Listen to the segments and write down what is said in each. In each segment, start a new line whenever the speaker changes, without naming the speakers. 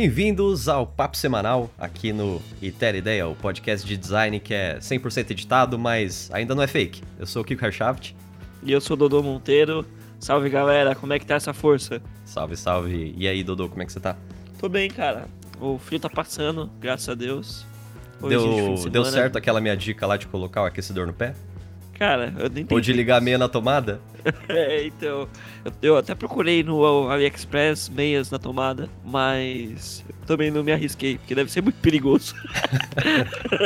Bem-vindos ao Papo Semanal, aqui no Iter Ideia, o podcast de design que é 100% editado, mas ainda não é fake. Eu sou o Kiko Harshaft.
E eu sou o Dodô Monteiro. Salve galera, como é que tá essa força?
Salve, salve. E aí, Dodô, como é que você tá?
Tô bem, cara. O frio tá passando, graças a Deus.
Hoje deu, deu certo aquela minha dica lá de colocar o aquecedor no pé?
Cara, eu nem.
Ou de ligar a meia na tomada?
é, então. Eu, eu, até procurei no AliExpress meias na tomada, mas também não me arrisquei, porque deve ser muito perigoso.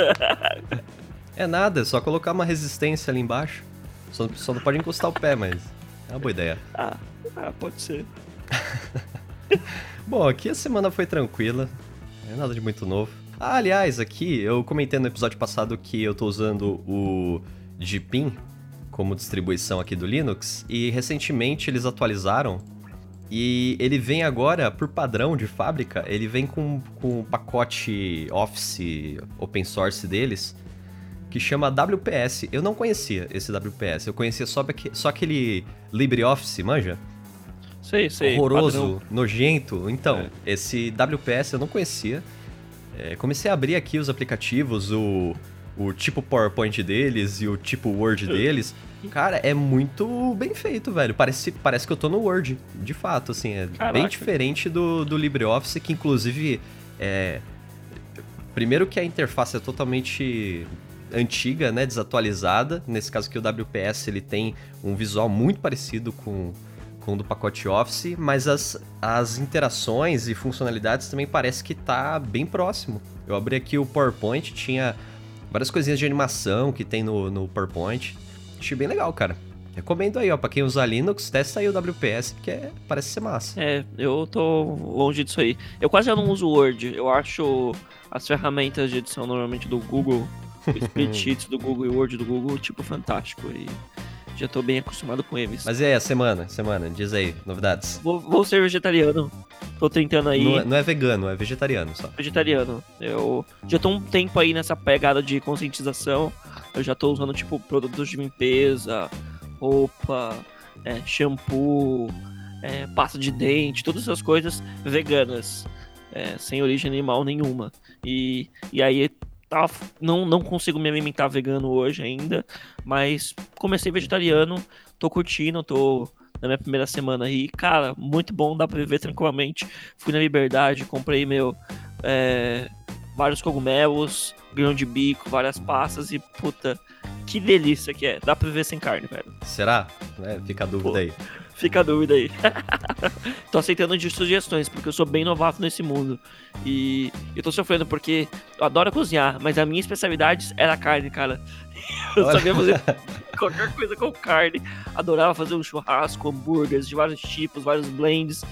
é nada, é só colocar uma resistência ali embaixo. Só, só não pode encostar o pé, mas é uma boa ideia.
Ah, ah pode ser.
Bom, aqui a semana foi tranquila, não é nada de muito novo. Ah, aliás, aqui eu comentei no episódio passado que eu tô usando o Gpin como distribuição aqui do Linux e recentemente eles atualizaram e ele vem agora, por padrão de fábrica, ele vem com, com o pacote Office open source deles, que chama WPS. Eu não conhecia esse WPS, eu conhecia só, só aquele LibreOffice, manja?
Sei, sei.
Horroroso, padrão. nojento. Então, é. esse WPS eu não conhecia. É, comecei a abrir aqui os aplicativos, o, o tipo PowerPoint deles e o tipo Word deles. Cara, é muito bem feito, velho. Parece, parece que eu tô no Word, de fato, assim. É Caraca. bem diferente do, do LibreOffice, que inclusive é. Primeiro que a interface é totalmente antiga, né, desatualizada. Nesse caso aqui o WPS ele tem um visual muito parecido com, com o do pacote Office, mas as, as interações e funcionalidades também parece que tá bem próximo. Eu abri aqui o PowerPoint, tinha várias coisinhas de animação que tem no, no PowerPoint. Achei bem legal, cara. Recomendo aí, ó, pra quem usa Linux, testa aí o WPS, que é, parece ser massa.
É, eu tô longe disso aí. Eu quase já não uso Word. Eu acho as ferramentas de edição normalmente do Google, o spreadsheets do Google e o Word do Google, tipo, fantástico. E já tô bem acostumado com eles.
Mas e aí, a semana? Semana, diz aí, novidades.
Vou, vou ser vegetariano. Tô tentando aí.
Não, é, não, é vegano, é vegetariano só.
Vegetariano. Eu já tô um tempo aí nessa pegada de conscientização. Eu já tô usando, tipo, produtos de limpeza, roupa, é, shampoo, é, pasta de dente, todas essas coisas veganas. É, sem origem animal nenhuma. E, e aí tá, não, não consigo me alimentar vegano hoje ainda, mas comecei vegetariano, tô curtindo, tô na minha primeira semana aí. Cara, muito bom, dá pra viver tranquilamente. Fui na liberdade, comprei meu. É, vários cogumelos, grão de bico, várias pastas e puta, que delícia que é. Dá pra viver sem carne, velho.
Será? É, fica a dúvida Pô. aí.
Fica a dúvida aí. tô aceitando de sugestões, porque eu sou bem novato nesse mundo. E eu tô sofrendo porque eu adoro cozinhar, mas a minha especialidade era carne, cara. Eu Olha. sabia fazer qualquer coisa com carne. Adorava fazer um churrasco, hambúrgueres de vários tipos, vários blends.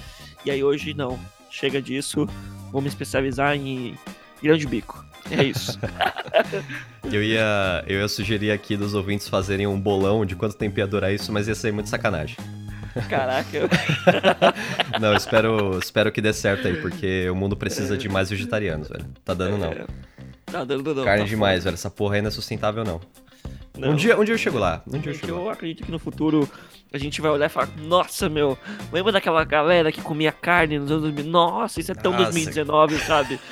E aí hoje não. Chega disso. Vou me especializar em grão de bico. É isso.
eu, ia, eu ia sugerir aqui dos ouvintes fazerem um bolão de quanto tempo ia durar isso, mas ia ser muito sacanagem.
Caraca.
não, espero, espero que dê certo aí, porque o mundo precisa de mais vegetarianos, velho. Tá dando não. É.
Tá dando não.
Carne
tá
demais, velho. Essa porra aí não é sustentável, não. Não. Um, dia, um dia eu chego lá. Um dia eu, chego
eu
lá.
acredito que no futuro a gente vai olhar e falar, nossa, meu, lembra daquela galera que comia carne nos anos 2000? Nossa, isso é tão nossa. 2019, sabe?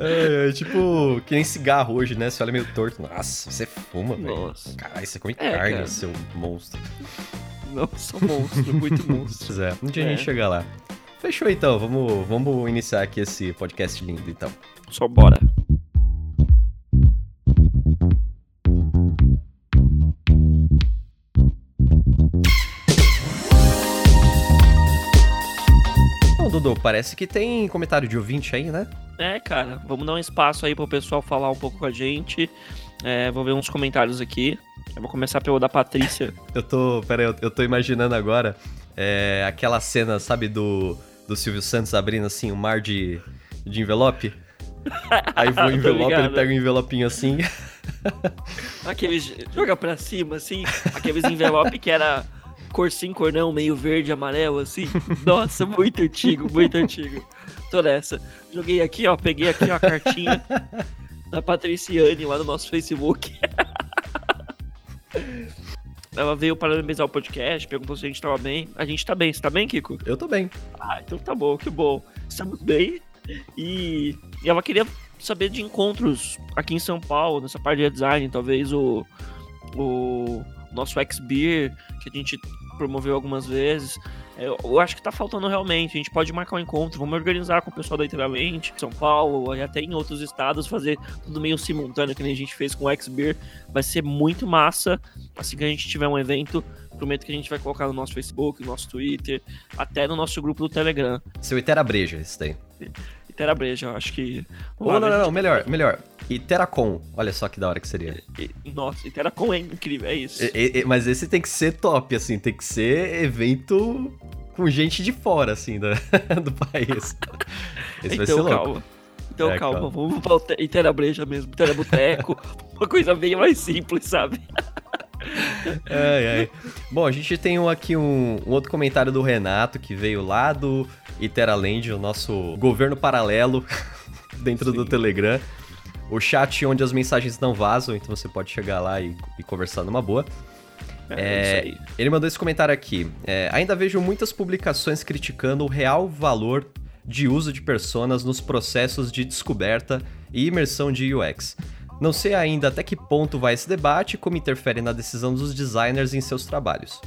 É, é, tipo, que nem cigarro hoje, né? Você olha meio torto. Nossa, você fuma, velho. Caralho, você come é, carne, cara. seu monstro.
Nossa, monstro, muito monstro.
Pois é, um dia é. a gente chega lá. Fechou então, vamos, vamos iniciar aqui esse podcast lindo então.
Só bora.
Dudu, parece que tem comentário de ouvinte aí, né?
É, cara, vamos dar um espaço aí pro pessoal falar um pouco com a gente. É, vou ver uns comentários aqui. Eu vou começar pelo da Patrícia.
eu tô. Pera aí, eu, eu tô imaginando agora é, aquela cena, sabe, do, do Silvio Santos abrindo assim um mar de, de envelope. Aí o envelope, ele pega um envelopinho assim.
aqueles. Joga pra cima, assim. Aqueles envelope que era cor sim, cor não, meio verde, amarelo, assim. Nossa, muito antigo, muito antigo. Tô nessa. Joguei aqui, ó, peguei aqui ó, a cartinha da Patriciane lá no nosso Facebook. ela veio parabenizar o podcast, perguntou se a gente tava bem. A gente tá bem. Você tá bem, Kiko?
Eu tô bem.
Ah, então tá bom, que bom. Estamos bem. E, e ela queria saber de encontros aqui em São Paulo, nessa parte de design, talvez o, o nosso X-Beer, que a gente promoveu algumas vezes. Eu, eu, acho que tá faltando realmente. A gente pode marcar um encontro, vamos organizar com o pessoal da Inteiramente, São Paulo, e até em outros estados, fazer tudo meio simultâneo, que nem a gente fez com o X-Beer. Vai ser muito massa. Assim que a gente tiver um evento, prometo que a gente vai colocar no nosso Facebook, no nosso Twitter, até no nosso grupo do Telegram.
Seu Itera Breja, esse daí.
Itera Breja, eu acho que.
Oh, não, não, não, melhor, melhor. Iteracon, olha só que da hora que seria.
Nossa, Iteracon é incrível, é isso.
E, e, mas esse tem que ser top, assim, tem que ser evento com gente de fora, assim, do, do país.
Esse então, vai ser louco. calma. Então, é, calma, calma, vamos pra Itera Breja mesmo, Itera Boteco, uma coisa bem mais simples, sabe?
Ai, ai. Bom, a gente tem aqui um, um, outro comentário do Renato, que veio lá do Iteraland, o nosso governo paralelo dentro Sim. do Telegram. O chat onde as mensagens não vazam, então você pode chegar lá e, e conversar numa boa. É, é ele mandou esse comentário aqui. É, ainda vejo muitas publicações criticando o real valor de uso de personas nos processos de descoberta e imersão de UX. Não sei ainda até que ponto vai esse debate e como interfere na decisão dos designers em seus trabalhos.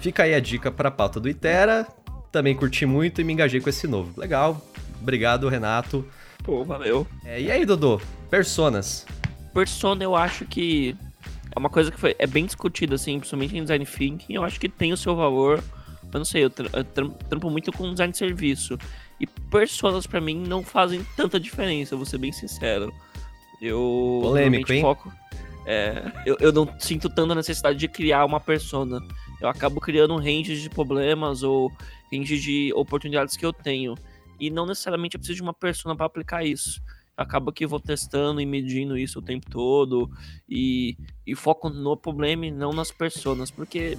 Fica aí a dica para a pauta do Itera. Também curti muito e me engajei com esse novo. Legal. Obrigado, Renato.
Pô, valeu.
É, e aí, Dodô? Personas.
Persona, eu acho que é uma coisa que foi, é bem discutida, assim, principalmente em design thinking. Eu acho que tem o seu valor. Eu não sei, eu, trampo muito com design de serviço. E personas, para mim, não fazem tanta diferença, vou ser bem sincero. Eu
Polêmico, hein? foco.
É, eu, eu não sinto tanta necessidade de criar uma persona. Eu acabo criando um range de problemas ou range de oportunidades que eu tenho. E não necessariamente eu preciso de uma persona para aplicar isso. Acaba que vou testando e medindo isso o tempo todo e, e foco no problema e não nas pessoas, porque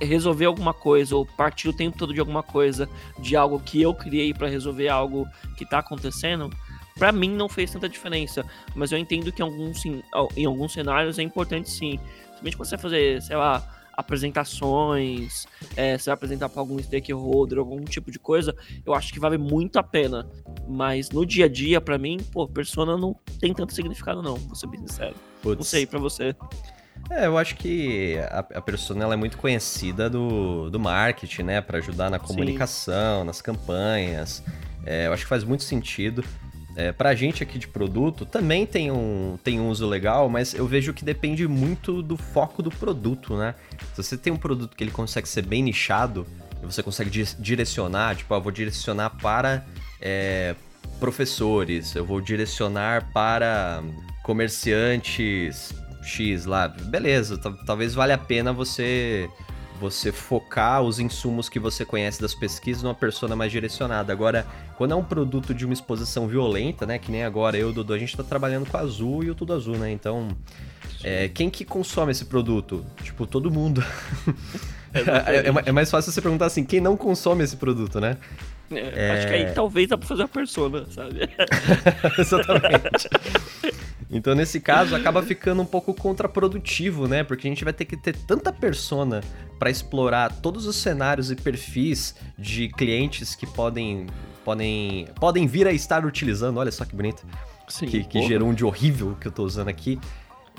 resolver alguma coisa ou partir o tempo todo de alguma coisa, de algo que eu criei para resolver algo que está acontecendo, para mim não fez tanta diferença, mas eu entendo que em alguns, em alguns cenários é importante sim. Principalmente quando você vai fazer, sei lá, apresentações, é, você vai apresentar para algum stakeholder, algum tipo de coisa, eu acho que vale muito a pena. Mas no dia a dia, para mim, pô, persona não tem tanto significado, não, vou ser bem sincero. Puts. Não sei, para você.
É, eu acho que a, a persona ela é muito conhecida do, do marketing, né? Para ajudar na comunicação, Sim. nas campanhas. É, eu acho que faz muito sentido. É, pra gente aqui de produto, também tem um, tem um uso legal, mas eu vejo que depende muito do foco do produto, né? Se você tem um produto que ele consegue ser bem nichado, você consegue direcionar, tipo, eu vou direcionar para é, professores, eu vou direcionar para comerciantes X lá, beleza, talvez valha a pena você você focar os insumos que você conhece das pesquisas numa persona mais direcionada. Agora, quando é um produto de uma exposição violenta, né? Que nem agora eu, Dudu, a gente tá trabalhando com azul e o tudo azul, né? Então, é, quem que consome esse produto? Tipo, todo mundo. É, é, é, mais fácil você perguntar assim, quem não consome esse produto, né?
É, acho que aí talvez dá pra fazer a persona, sabe?
Exatamente. Então, nesse caso, acaba ficando um pouco contraprodutivo, né? Porque a gente vai ter que ter tanta persona para explorar todos os cenários e perfis de clientes que podem, podem, podem vir a estar utilizando. Olha só que bonito. Sim, que, que gerou um de horrível que eu tô usando aqui.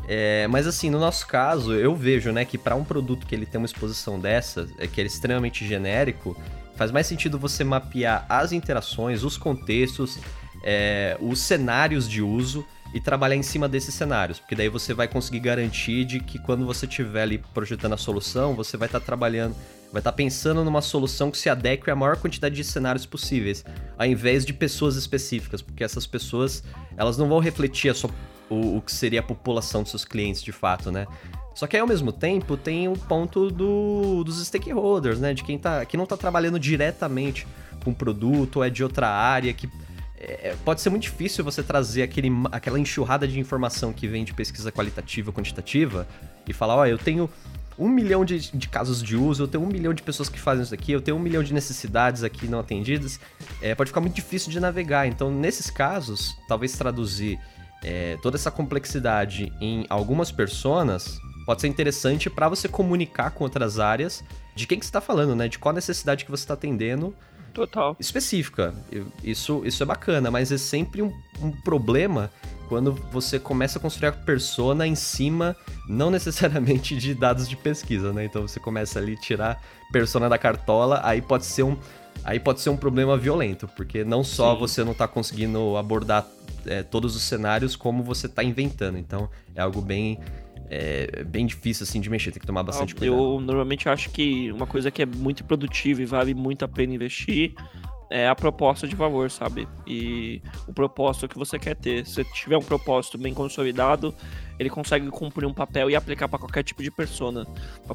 É, mas assim, no nosso caso, eu vejo, né, que para um produto que ele tem uma exposição dessa, é que é extremamente genérico, faz mais sentido você mapear as interações, os contextos, é, os cenários de uso e trabalhar em cima desses cenários, porque daí você vai conseguir garantir de que quando você estiver ali projetando a solução, você vai estar tá trabalhando, vai estar tá pensando numa solução que se adeque à maior quantidade de cenários possíveis, ao invés de pessoas específicas, porque essas pessoas, elas não vão refletir a sua, o, o que seria a população dos seus clientes de fato, né? Só que aí, ao mesmo tempo, tem o ponto do, dos stakeholders, né? De quem tá, que não está trabalhando diretamente com o produto ou é de outra área, que é, pode ser muito difícil você trazer aquele, aquela enxurrada de informação que vem de pesquisa qualitativa, quantitativa, e falar, ó, oh, eu tenho um milhão de, de, casos de uso, eu tenho um milhão de pessoas que fazem isso aqui, eu tenho um milhão de necessidades aqui não atendidas, é, pode ficar muito difícil de navegar. Então, nesses casos, talvez traduzir é, toda essa complexidade em algumas personas pode ser interessante para você comunicar com outras áreas de quem que você está falando, né? De qual necessidade que você está atendendo.
Total.
Específica. Isso, isso é bacana, mas é sempre um, um problema quando você começa a construir a persona em cima, não necessariamente de dados de pesquisa, né? Então você começa ali a tirar persona da cartola, aí pode ser um, aí pode ser um problema violento, porque não só Sim. você não está conseguindo abordar é, todos os cenários, como você está inventando. Então é algo bem é bem difícil assim de mexer, tem que tomar bastante cuidado.
Eu normalmente acho que uma coisa que é muito produtiva e vale muito a pena investir é a proposta de valor, sabe? E o propósito que você quer ter. Se tiver um propósito bem consolidado, ele consegue cumprir um papel e aplicar para qualquer tipo de persona.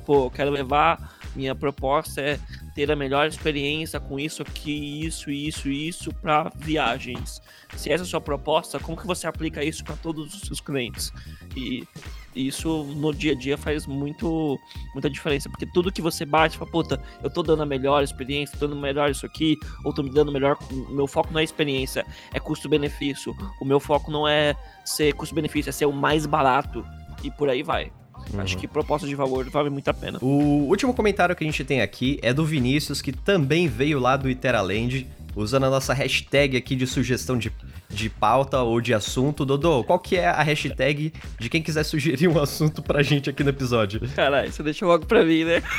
Pô, eu quero levar, minha proposta é ter a melhor experiência com isso aqui, isso, isso, isso para viagens. Se essa é a sua proposta, como que você aplica isso para todos os seus clientes? E isso no dia a dia faz muito, muita diferença, porque tudo que você bate, fala, puta, eu tô dando a melhor experiência, tô dando melhor isso aqui, ou tô me dando melhor. O meu foco não é experiência, é custo-benefício. O meu foco não é ser custo-benefício, é ser o mais barato. E por aí vai. Uhum. Acho que proposta de valor vale muito a pena.
O último comentário que a gente tem aqui é do Vinícius, que também veio lá do Iteraland, usando a nossa hashtag aqui de sugestão de de pauta ou de assunto. Dodô, qual que é a hashtag de quem quiser sugerir um assunto pra gente aqui no episódio?
Caralho, você deixou logo pra mim, né?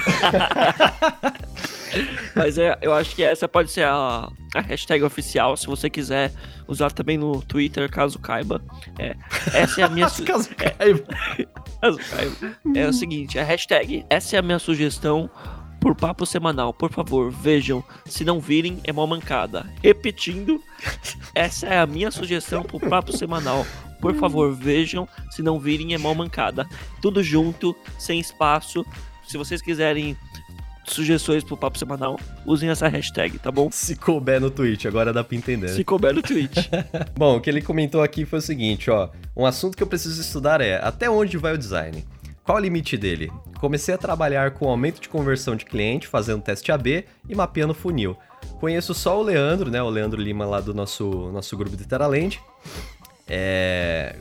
Mas é, eu acho que essa pode ser a, a hashtag oficial, se você quiser usar também no Twitter, caso caiba. É, essa é a minha...
caso caiba.
caso caiba. É o seguinte, a hashtag, essa é a minha sugestão por papo semanal. Por favor, vejam. Se não virem, é mal mancada. Repetindo, essa é a minha sugestão por papo semanal. Por favor, vejam. Se não virem, é mal mancada. Tudo junto, sem espaço. Se vocês quiserem sugestões pro papo semanal, usem essa hashtag, tá bom?
Se couber no tweet, agora dá pra entender.
Se couber no tweet.
bom, o que ele comentou aqui foi o seguinte, ó. Um assunto que eu preciso estudar é até onde vai o design? Qual o limite dele? Comecei a trabalhar com aumento de conversão de cliente, fazendo teste AB e mapeando funil. Conheço só o Leandro, né? O Leandro Lima lá do nosso, nosso grupo de Teraland. É...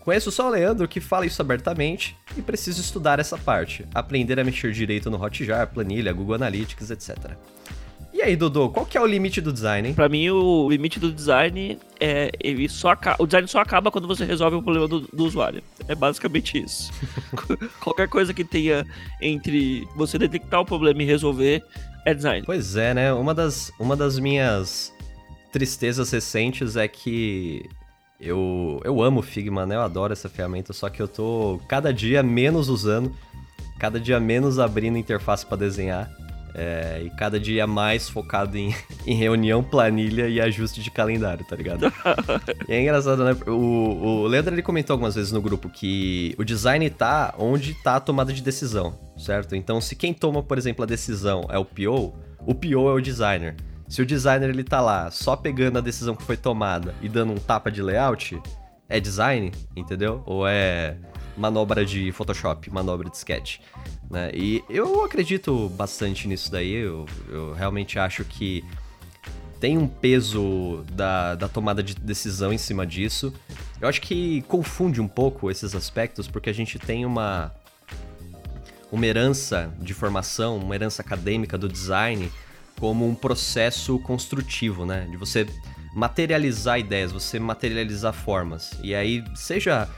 Conheço só o Leandro que fala isso abertamente e preciso estudar essa parte, aprender a mexer direito no Hotjar, planilha, Google Analytics, etc. E aí, Dodô, qual que é o limite do design, hein?
Pra mim, o limite do design é. Ele só O design só acaba quando você resolve o problema do, do usuário. É basicamente isso. Qualquer coisa que tenha entre você detectar o problema e resolver é design.
Pois é, né? Uma das, uma das minhas tristezas recentes é que eu, eu amo Figma, né? Eu adoro essa ferramenta, só que eu tô cada dia menos usando, cada dia menos abrindo interface para desenhar. É, e cada dia mais focado em, em, reunião, planilha e ajuste de calendário, tá ligado? e é engraçado, né? O, o Leandro ele comentou algumas vezes no grupo que o design tá onde tá a tomada de decisão, certo? Então, se quem toma, por exemplo, a decisão é o PO, o PO é o designer. Se o designer ele tá lá só pegando a decisão que foi tomada e dando um tapa de layout, é design, entendeu? Ou é manobra de Photoshop, manobra de sketch. Né? E eu acredito bastante nisso daí, eu, eu realmente acho que tem um peso da, da tomada de decisão em cima disso. Eu acho que confunde um pouco esses aspectos, porque a gente tem uma, uma herança de formação, uma herança acadêmica do design como um processo construtivo, né? De você materializar ideias, você materializar formas. E aí, seja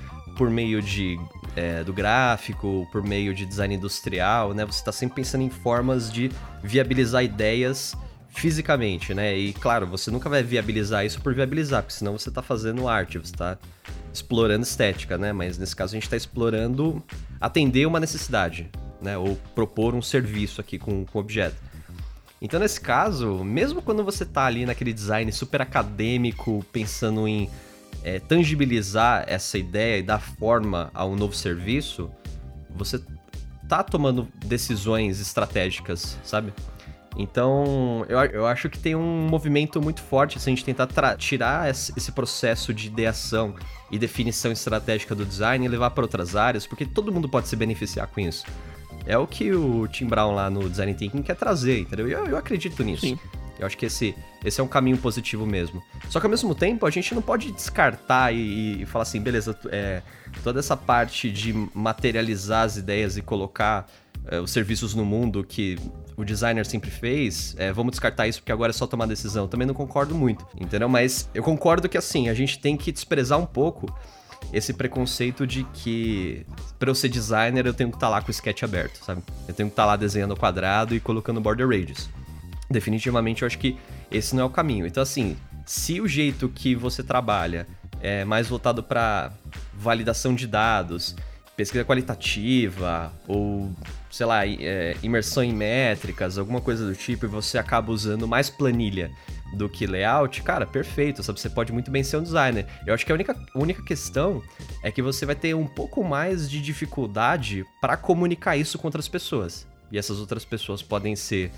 por meio de é, do gráfico, por meio de design industrial, né? Você está sempre pensando em formas de viabilizar ideias fisicamente, né? E claro, você nunca vai viabilizar isso por viabilizar, porque senão você está fazendo arte, você está explorando estética, né? Mas nesse caso a gente está explorando atender uma necessidade, né? Ou propor um serviço aqui com o objeto. Então, nesse caso, mesmo quando você está ali naquele design super acadêmico, pensando em é, tangibilizar essa ideia e dar forma a um novo serviço, você tá tomando decisões estratégicas, sabe? Então, eu, eu acho que tem um movimento muito forte se a gente tentar tirar esse processo de ideação e definição estratégica do design e levar para outras áreas, porque todo mundo pode se beneficiar com isso. É o que o Tim Brown lá no Design Thinking quer trazer, entendeu? Eu, eu acredito nisso. Sim. Eu acho que esse, esse é um caminho positivo mesmo. Só que ao mesmo tempo, a gente não pode descartar e, e falar assim, beleza, é, toda essa parte de materializar as ideias e colocar é, os serviços no mundo que o designer sempre fez, é, vamos descartar isso porque agora é só tomar decisão. Também não concordo muito, entendeu? Mas eu concordo que assim, a gente tem que desprezar um pouco esse preconceito de que para eu ser designer eu tenho que estar tá lá com o sketch aberto, sabe? Eu tenho que estar tá lá desenhando quadrado e colocando border radius. Definitivamente eu acho que esse não é o caminho. Então assim, se o jeito que você trabalha é mais voltado para validação de dados, pesquisa qualitativa ou sei lá, é, imersão em métricas, alguma coisa do tipo, e você acaba usando mais planilha do que layout, cara, perfeito, sabe? Você pode muito bem ser um designer. Eu acho que a única, única questão é que você vai ter um pouco mais de dificuldade para comunicar isso com outras pessoas. E essas outras pessoas podem ser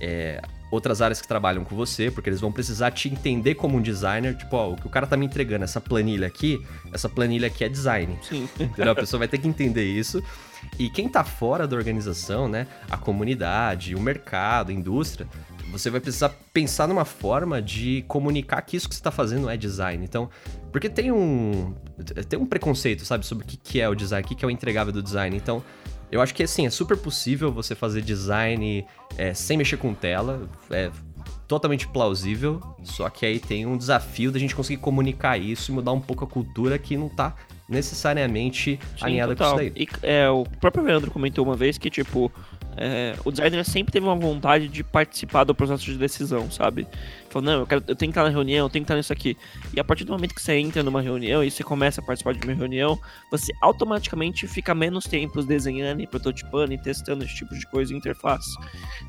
é, outras áreas que trabalham com você, porque eles vão precisar te entender como um designer. Tipo, ó, o que o cara tá me entregando, essa planilha aqui, essa planilha aqui é design.
Sim.
Entendeu? A pessoa vai ter que entender isso. E quem tá fora da organização, né, a comunidade, o mercado, a indústria, você vai precisar pensar numa forma de comunicar que isso que você está fazendo é design. Então, porque tem um tem um preconceito, sabe, sobre o que é o design, o que é o entregável do design. Então, eu acho que assim, é super possível você fazer design é, sem mexer com tela. É totalmente plausível. Só que aí tem um desafio da gente conseguir comunicar isso e mudar um pouco a cultura que não tá necessariamente Sim, alinhada total. com isso daí.
E, é, o próprio Leandro comentou uma vez que, tipo, é, o designer sempre teve uma vontade de participar do processo de decisão, sabe? Falou, não, eu, quero, eu tenho que estar na reunião, eu tenho que estar nisso aqui. E a partir do momento que você entra numa reunião e você começa a participar de uma reunião, você automaticamente fica menos tempo desenhando e prototipando e testando esse tipo de coisa em interface.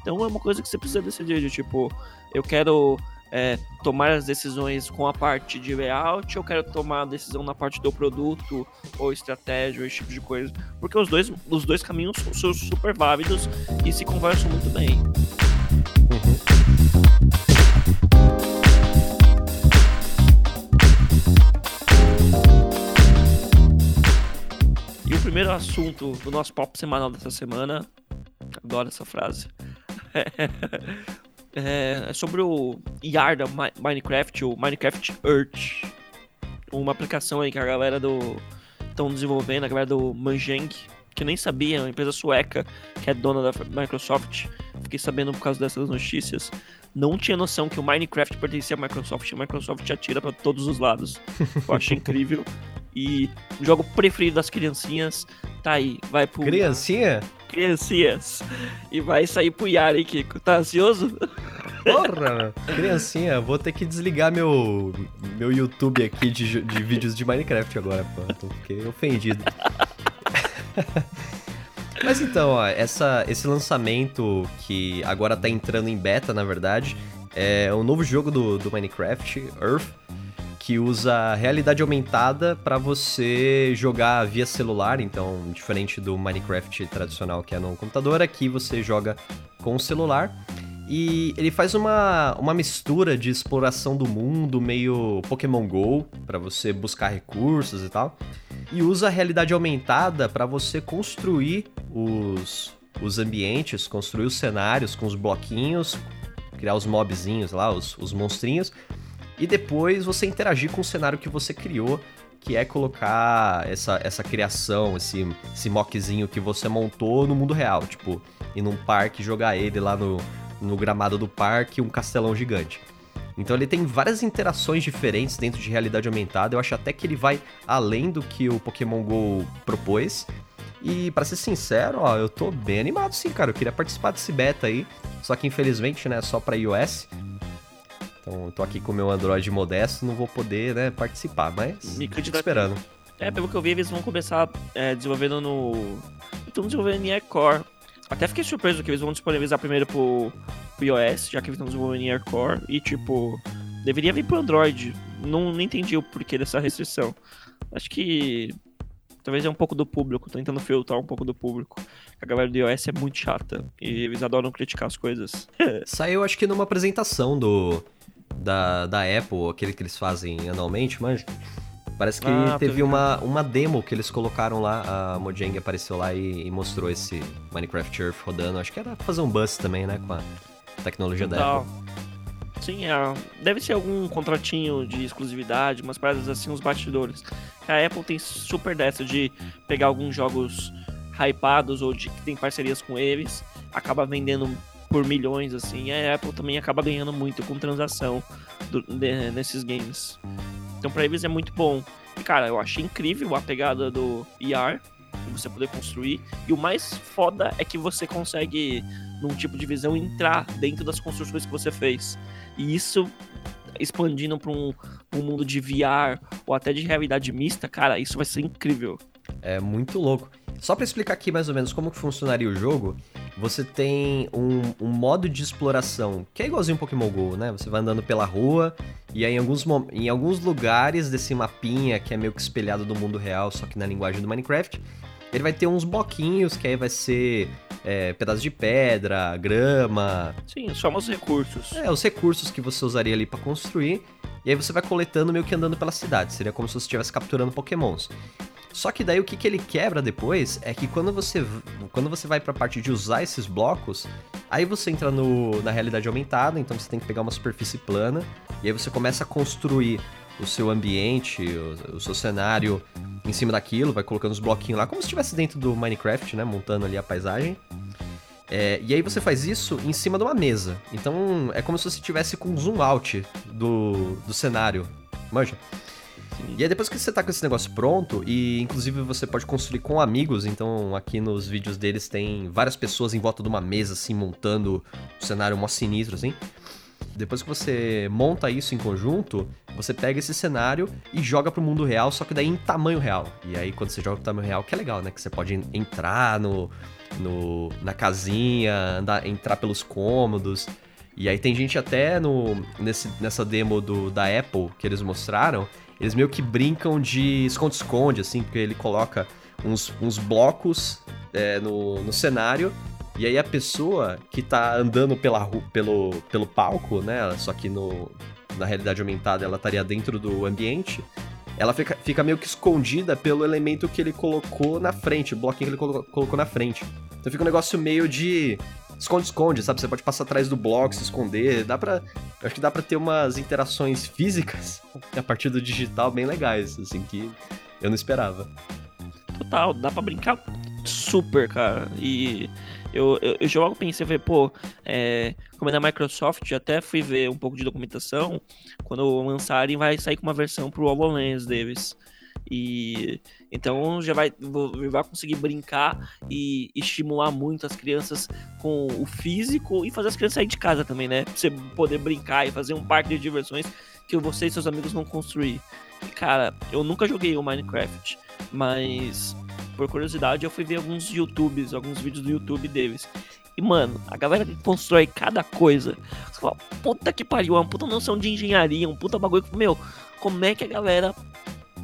Então é uma coisa que você precisa decidir, de tipo, eu quero é, tomar as decisões com a parte de layout, ou quero tomar a decisão na parte do produto, ou estratégia, ou esse tipo de coisa. Porque os dois, os dois caminhos são super válidos e se conversam muito bem. E o primeiro assunto do nosso papo semanal dessa semana, adoro essa frase, é, sobre o IAR da Minecraft, o Minecraft Earth. Uma aplicação aí que a galera do. estão desenvolvendo, a galera do Manjang, que eu nem sabia, uma empresa sueca que é dona da Microsoft. Fiquei sabendo por causa dessas notícias. Não tinha noção que o Minecraft pertencia à Microsoft. A Microsoft atira para todos os lados. Eu acho incrível. E o jogo preferido das criancinhas tá aí. Vai pro.
Criancinha?
Criancinhas. E vai sair pro Yari, Kiko. Tá ansioso?
Porra, criancinha, vou ter que desligar meu, meu YouTube aqui de, de vídeos de Minecraft agora, pô. Fiquei ofendido. Mas então, ó, essa, esse lançamento que agora tá entrando em beta, na verdade, é um novo jogo do, do Minecraft, Earth que usa realidade aumentada para você jogar via celular, então diferente do Minecraft tradicional que é no computador, aqui você joga com o celular. E ele faz uma, uma mistura de exploração do mundo, meio Pokémon Go, para você buscar recursos e tal. E usa a realidade aumentada para você construir os, os ambientes, construir os cenários com os bloquinhos, criar os mobzinhos lá, os, os monstrinhos e depois você interagir com o cenário que você criou, que é colocar essa, essa criação, esse, esse mockzinho que você montou no mundo real, tipo, ir num parque jogar ele lá no, no gramado do parque, um castelão gigante. Então ele tem várias interações diferentes dentro de realidade aumentada. Eu acho até que ele vai além do que o Pokémon Go propôs. E para ser sincero, ó, eu tô bem animado sim, cara. Eu queria participar desse beta aí, só que infelizmente, né, só para iOS. Então eu tô aqui com o meu Android modesto, não vou poder, né, participar, mas Me tô esperando.
É, pelo que eu vi, eles vão começar é, desenvolvendo no. Estão desenvolvendo em Aircore. Até fiquei surpreso que eles vão disponibilizar primeiro pro, pro iOS, já que eles estão desenvolvendo em Aircore. E tipo, deveria vir pro Android. Não, não entendi o porquê dessa restrição. Acho que talvez é um pouco do público, tô tentando filtrar um pouco do público. A galera do iOS é muito chata e eles adoram criticar as coisas.
Saiu, acho que numa apresentação do, da, da Apple, aquele que eles fazem anualmente, mas parece que ah, teve uma, uma demo que eles colocaram lá, a Mojang apareceu lá e, e, mostrou esse Minecraft Earth rodando. Acho que era pra fazer um buzz também, né, com a tecnologia Total. da Apple.
Sim, é, deve ser algum contratinho de exclusividade, umas paradas assim, uns bastidores. A Apple tem super dessa de pegar alguns jogos hypados ou de que tem parcerias com eles, acaba vendendo por milhões, assim, a Apple também acaba ganhando muito com transação do, de, nesses games. Então pra eles é muito bom. E cara, eu achei incrível a pegada do ER, você poder construir. E o mais foda é que você consegue, num tipo de visão, entrar dentro das construções que você fez. E isso expandindo para um, um mundo de VR ou até de realidade mista, cara, isso vai ser incrível.
É muito louco. Só para explicar aqui mais ou menos como que funcionaria o jogo, você tem um, um, modo de exploração que é igualzinho Pokémon GO, né? Você vai andando pela rua e aí em alguns, em alguns lugares desse mapinha que é meio que espelhado do mundo real, só que na linguagem do Minecraft, ele vai ter uns bloquinhos que aí vai ser é, pedaços de pedra, grama.
Sim, os recursos.
É, os recursos que você usaria ali para construir. E aí você vai coletando meio que andando pela cidade. Seria como se você estivesse capturando pokémons. Só que daí o que, que ele quebra depois é que quando você, quando você vai para a parte de usar esses blocos, aí você entra no, na realidade aumentada, então você tem que pegar uma superfície plana, e aí você começa a construir o seu ambiente, o, o seu cenário em cima daquilo, vai colocando os bloquinhos lá, como se estivesse dentro do Minecraft, né? Montando ali a paisagem. É, e aí você faz isso em cima de uma mesa. Então é como se você estivesse com um zoom out do, do cenário. Manja? E aí depois que você tá com esse negócio pronto, e inclusive você pode construir com amigos, então aqui nos vídeos deles tem várias pessoas em volta de uma mesa, assim, montando o cenário mó sinistro, assim. Depois que você monta isso em conjunto, você pega esse cenário e joga pro mundo real, só que daí em tamanho real. E aí quando você joga pro tamanho real, que é legal, né? Que você pode entrar no, no na casinha, andar, entrar pelos cômodos. E aí tem gente até no, nesse, nessa demo do, da Apple que eles mostraram, eles meio que brincam de esconde-esconde, assim, porque ele coloca uns, uns blocos é, no, no cenário e aí a pessoa que tá andando pela, pelo, pelo palco, né? Só que no, na realidade aumentada ela estaria dentro do ambiente. Ela fica, fica meio que escondida pelo elemento que ele colocou na frente, o bloquinho que ele colocou, colocou na frente. Então fica um negócio meio de esconde-esconde, sabe? Você pode passar atrás do bloco, se esconder. Dá pra. Eu acho que dá pra ter umas interações físicas a partir do digital bem legais, assim, que eu não esperava.
Total, dá pra brincar super, cara. E eu, eu, eu logo pensei, falei, pô, é, como é da Microsoft, até fui ver um pouco de documentação, quando lançarem vai sair com uma versão pro HoloLens deles. E então já vai, vai conseguir brincar e estimular muito as crianças com o físico e fazer as crianças sair de casa também, né? Pra você poder brincar e fazer um parque de diversões que você e seus amigos vão construir. Cara, eu nunca joguei o Minecraft, mas por curiosidade, eu fui ver alguns YouTubes, alguns vídeos do YouTube deles. E, mano, a galera que constrói cada coisa. Você fala, puta que pariu, é uma puta noção de engenharia, um puta bagulho meu, como é que a galera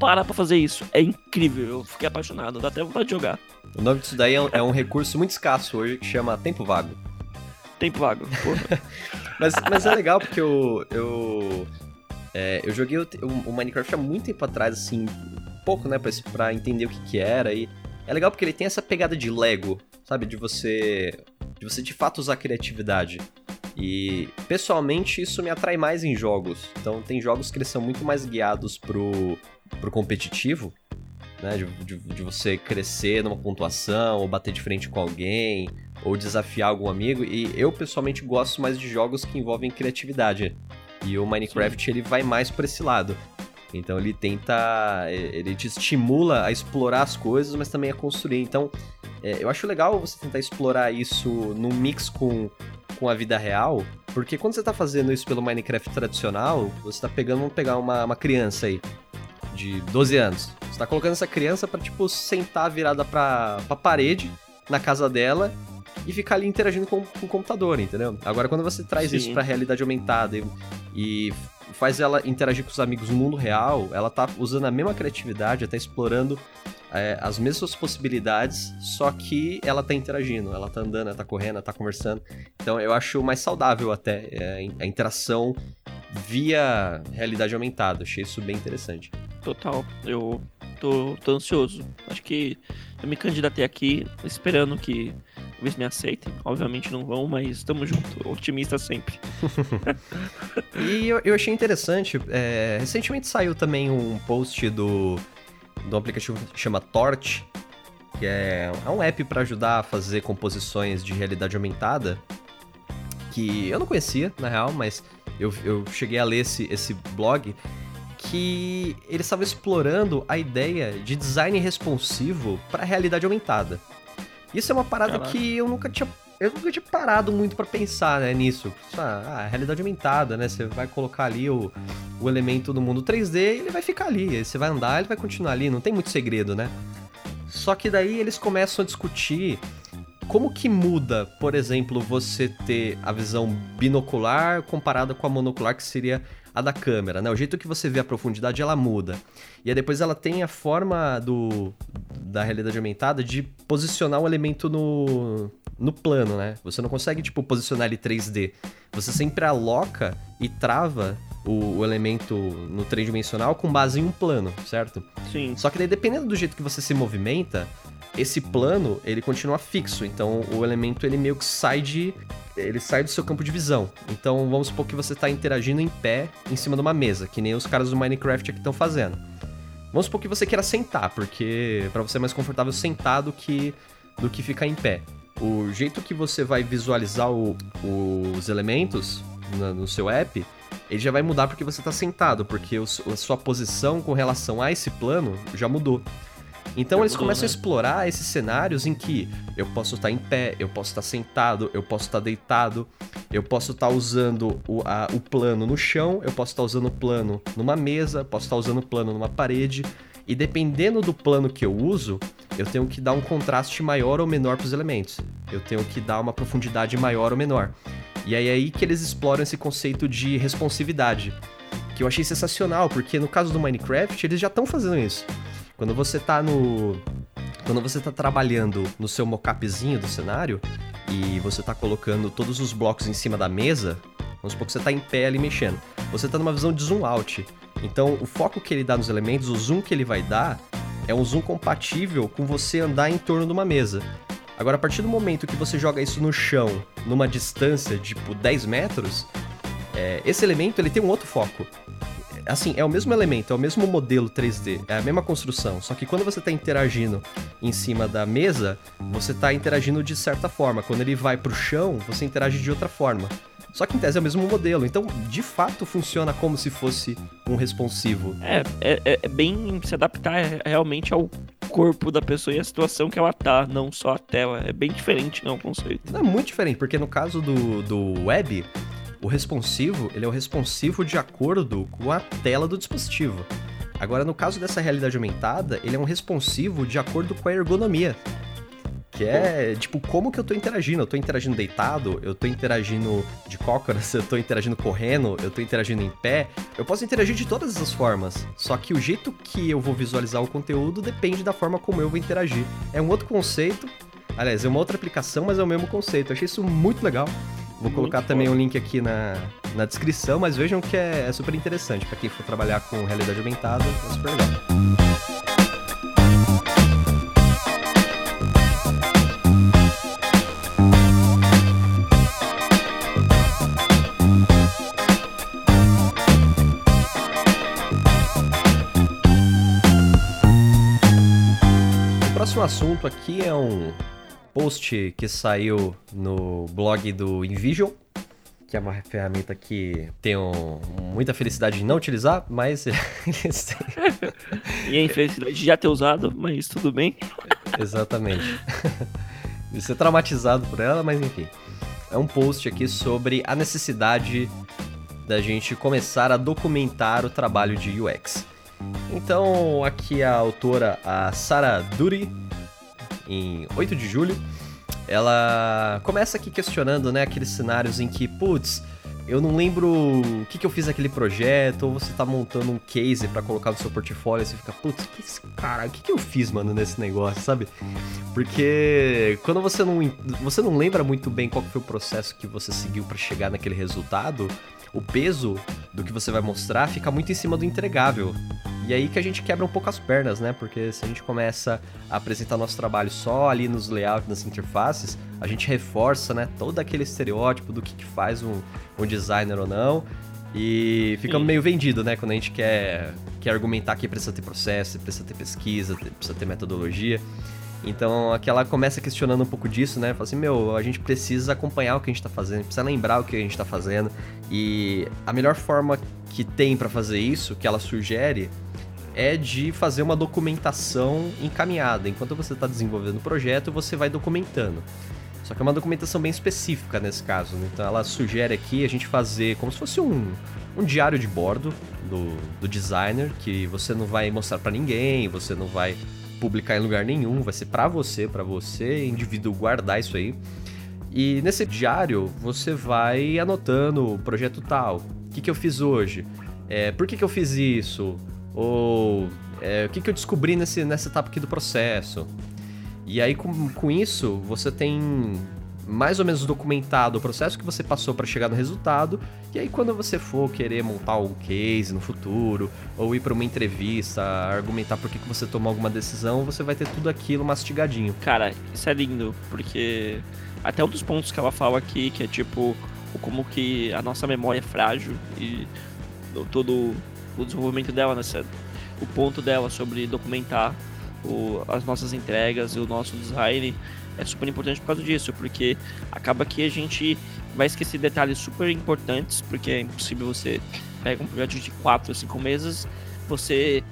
para pra fazer isso? É incrível, eu fiquei apaixonado, dá até vontade de jogar.
O nome disso daí é um, é um recurso muito escasso hoje que chama tempo vago.
Tempo vago, porra.
mas, mas é legal porque eu. Eu, é, eu joguei o, o, Minecraft há muito tempo atrás, assim, pouco, né, pra, pra entender o que, que era. E é legal porque ele tem essa pegada de Lego, sabe? De você. De você de fato usar criatividade. E pessoalmente isso me atrai mais em jogos. Então tem jogos que eles são muito mais guiados pro, pro competitivo, né? De, de, de, você crescer numa pontuação, ou bater de frente com alguém, ou desafiar algum amigo. E eu pessoalmente gosto mais de jogos que envolvem criatividade. E o Minecraft Sim. ele vai mais para esse lado. Então ele tenta. Ele te estimula a explorar as coisas, mas também a construir. Então é, eu acho legal você tentar explorar isso num mix com, com a vida real, porque quando você tá fazendo isso pelo Minecraft tradicional, você tá pegando, vamos pegar uma, uma criança aí, de 12 anos. Você tá colocando essa criança para tipo, sentar virada pra, pra parede na casa dela e ficar ali interagindo com, com o computador, entendeu? Agora, quando você traz Sim. isso pra realidade aumentada e, e faz ela interagir com os amigos no mundo real, ela tá usando a mesma criatividade, tá explorando é, as mesmas possibilidades, só que ela tá interagindo, ela tá andando, ela tá correndo, ela tá conversando. Então eu acho mais saudável até é, a interação via realidade aumentada. Achei isso bem interessante.
Total, eu tô, tô ansioso. Acho que eu me candidatei aqui esperando que Talvez me aceitem. Obviamente não vão, mas estamos junto. Otimista sempre.
e eu, eu, achei interessante. É, recentemente saiu também um post do, do aplicativo que chama Torch, que é, é um app para ajudar a fazer composições de realidade aumentada. Que eu não conhecia, na real, mas eu, eu cheguei a ler esse, esse blog que eles estavam explorando a ideia de design responsivo para realidade aumentada. Isso é uma parada Caraca. que eu nunca tinha eu nunca tinha parado muito para pensar né, nisso. Ah, realidade aumentada, né? Você vai colocar ali o, o elemento no mundo 3D e ele vai ficar ali. Você vai andar, ele vai continuar ali. Não tem muito segredo, né? Só que daí eles começam a discutir como que muda, por exemplo, você ter a visão binocular comparada com a monocular, que seria a da câmera, né? O jeito que você vê a profundidade, ela muda. E aí depois ela tem a forma do da realidade aumentada de posicionar o elemento no, no plano, né? Você não consegue, tipo, posicionar ele 3D. Você sempre aloca e trava o, o, elemento no tridimensional com base em um plano, certo?
Sim.
Só que daí, dependendo do jeito que você se movimenta, esse plano, ele continua fixo. Então, o elemento, ele meio que sai de... Ele sai do seu campo de visão. Então, vamos supor que você está interagindo em pé em cima de uma mesa, que nem os caras do Minecraft aqui estão fazendo. Vamos supor que você queira sentar, porque para você é mais confortável sentar do que, do que ficar em pé. O jeito que você vai visualizar o, os elementos no, no seu app ele já vai mudar porque você está sentado, porque o, a sua posição com relação a esse plano já mudou. Então eles começam né? a explorar esses cenários em que eu posso estar em pé, eu posso estar sentado, eu posso estar deitado, eu posso estar usando o, a, o plano no chão, eu posso estar usando o plano numa mesa, posso estar usando o plano numa parede. E dependendo do plano que eu uso, eu tenho que dar um contraste maior ou menor para os elementos. Eu tenho que dar uma profundidade maior ou menor. E aí é aí que eles exploram esse conceito de responsividade, que eu achei sensacional, porque no caso do Minecraft, eles já estão fazendo isso. Quando você tá no quando você tá trabalhando no seu mockupzinho do cenário e você tá colocando todos os blocos em cima da mesa, vamos supor que você tá em pé ali mexendo. Você tá numa visão de zoom out. Então, o foco que ele dá nos elementos, o zoom que ele vai dar, é um zoom compatível com você andar em torno de uma mesa. Agora, a partir do momento que você joga isso no chão, numa distância de tipo 10 metros, é, esse elemento ele tem um outro foco. Assim, é o mesmo elemento, é o mesmo modelo 3D, é a mesma construção, só que quando você está interagindo em cima da mesa, você está interagindo de certa forma. Quando ele vai para o chão, você interage de outra forma. Só que em tese é o mesmo modelo, então de fato funciona como se fosse um responsivo.
É, é, é bem se adaptar realmente ao corpo da pessoa e a situação que ela tá, não só a tela. É bem diferente, não, o conceito.
É muito diferente, porque no caso do, do web, o responsivo, ele é o responsivo de acordo com a tela do dispositivo. Agora, no caso dessa realidade aumentada, ele é um responsivo de acordo com a ergonomia. Que é, tipo, como que eu tô interagindo? Eu tô interagindo deitado, eu tô interagindo de cócoras, eu tô interagindo correndo, eu tô interagindo em pé. Eu posso interagir de todas essas formas. Só que o jeito que eu vou visualizar o conteúdo depende da forma como eu vou interagir. É um outro conceito. Aliás, é uma outra aplicação, mas é o mesmo conceito. Eu achei isso muito legal. Vou colocar muito também o um link aqui na, na descrição, mas vejam que é, é super interessante. para quem for trabalhar com realidade aumentada, é super legal. próximo assunto aqui é um post que saiu no blog do Invision, que é uma ferramenta que tenho muita felicidade de não utilizar, mas eles
e a infelicidade de já ter usado, mas tudo bem.
Exatamente. de ser traumatizado por ela, mas enfim. É um post aqui sobre a necessidade da gente começar a documentar o trabalho de UX. Então, aqui a autora, a Sarah Dury, em 8 de julho, ela começa aqui questionando, né, aqueles cenários em que, putz, eu não lembro o que, que eu fiz naquele projeto, ou você tá montando um case para colocar no seu portfólio e você fica, putz, que esse cara, o que, que eu fiz, mano, nesse negócio, sabe? Porque quando você não, você não lembra muito bem qual foi o processo que você seguiu para chegar naquele resultado, o peso do que você vai mostrar fica muito em cima do entregável. E aí que a gente quebra um pouco as pernas, né? Porque se a gente começa a apresentar nosso trabalho só ali nos layouts, nas interfaces, a gente reforça, né, todo aquele estereótipo do que, que faz um, um designer ou não. E fica Sim. meio vendido, né? Quando a gente quer, quer argumentar que precisa ter processo, precisa ter pesquisa, precisa ter metodologia. Então aqui ela começa questionando um pouco disso, né? Fala assim, meu, a gente precisa acompanhar o que a gente tá fazendo, precisa lembrar o que a gente tá fazendo. E a melhor forma que tem para fazer isso, que ela sugere, é de fazer uma documentação encaminhada. Enquanto você está desenvolvendo o projeto, você vai documentando. Só que é uma documentação bem específica nesse caso. Né? Então ela sugere aqui a gente fazer como se fosse um, um diário de bordo do, do designer, que você não vai mostrar para ninguém, você não vai publicar em lugar nenhum, vai ser para você, para você, indivíduo, guardar isso aí. E nesse diário você vai anotando o projeto tal. O que, que eu fiz hoje? É, por que, que eu fiz isso? Ou é, o que, que eu descobri nesse, nessa etapa aqui do processo? E aí com, com isso você tem mais ou menos documentado o processo que você passou para chegar no resultado. E aí, quando você for querer montar um case no futuro, ou ir para uma entrevista, argumentar por que, que você tomou alguma decisão, você vai ter tudo aquilo mastigadinho.
Cara, isso é lindo, porque até um dos pontos que ela fala aqui, que é tipo, como que a nossa memória é frágil e todo o desenvolvimento dela, nessa, o ponto dela sobre documentar o, as nossas entregas e o nosso design é super importante por causa disso, porque acaba que a gente vai esquecer detalhes super importantes, porque é impossível você pegar um projeto de 4 a 5 meses, você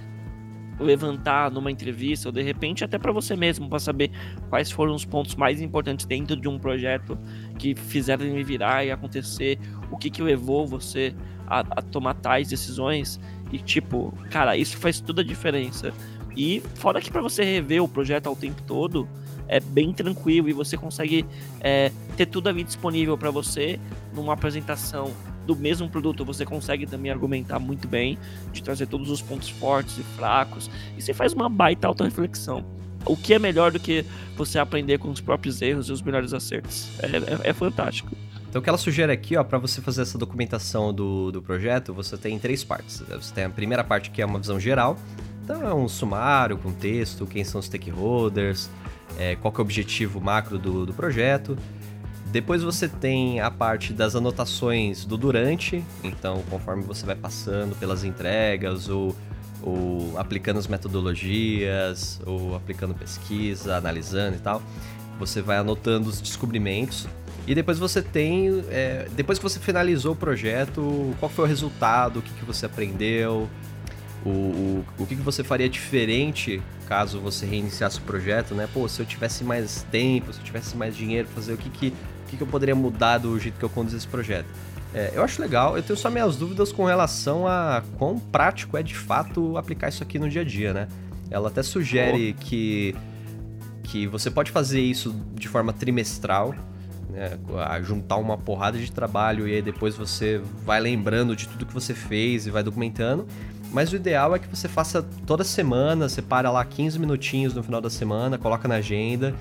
levantar numa entrevista ou de repente até para você mesmo para saber quais foram os pontos mais importantes dentro de um projeto que fizeram ele virar e acontecer, o que que levou você a, a tomar tais decisões e tipo, cara, isso faz toda a diferença. E fora que para você rever o projeto ao tempo todo, é bem tranquilo e você consegue é, ter tudo ali disponível para você numa apresentação do mesmo produto. Você consegue também argumentar muito bem, de trazer todos os pontos fortes e fracos, e você faz uma baita auto-reflexão. O que é melhor do que você aprender com os próprios erros e os melhores acertos? É, é, é fantástico.
Então, o que ela sugere aqui, ó, para você fazer essa documentação do, do projeto, você tem três partes. Você tem a primeira parte que é uma visão geral, então é um sumário com texto, quem são os stakeholders, é, qual é o objetivo macro do, do projeto. Depois você tem a parte das anotações do durante, então conforme você vai passando pelas entregas ou, ou aplicando as metodologias ou aplicando pesquisa, analisando e tal, você vai anotando os descobrimentos. E depois você tem, é, depois que você finalizou o projeto, qual foi o resultado, o que, que você aprendeu, o, o, o que, que você faria diferente caso você reiniciasse o projeto, né? Pô, se eu tivesse mais tempo, se eu tivesse mais dinheiro, fazer o que, que, que, que eu poderia mudar do jeito que eu conduzo esse projeto. É, eu acho legal, eu tenho só minhas dúvidas com relação a quão prático é de fato aplicar isso aqui no dia a dia, né? Ela até sugere oh. que, que você pode fazer isso de forma trimestral, né? juntar uma porrada de trabalho e aí depois você vai lembrando de tudo que você fez e vai documentando. Mas o ideal é que você faça toda semana, você para lá 15 minutinhos no final da semana, coloca na agenda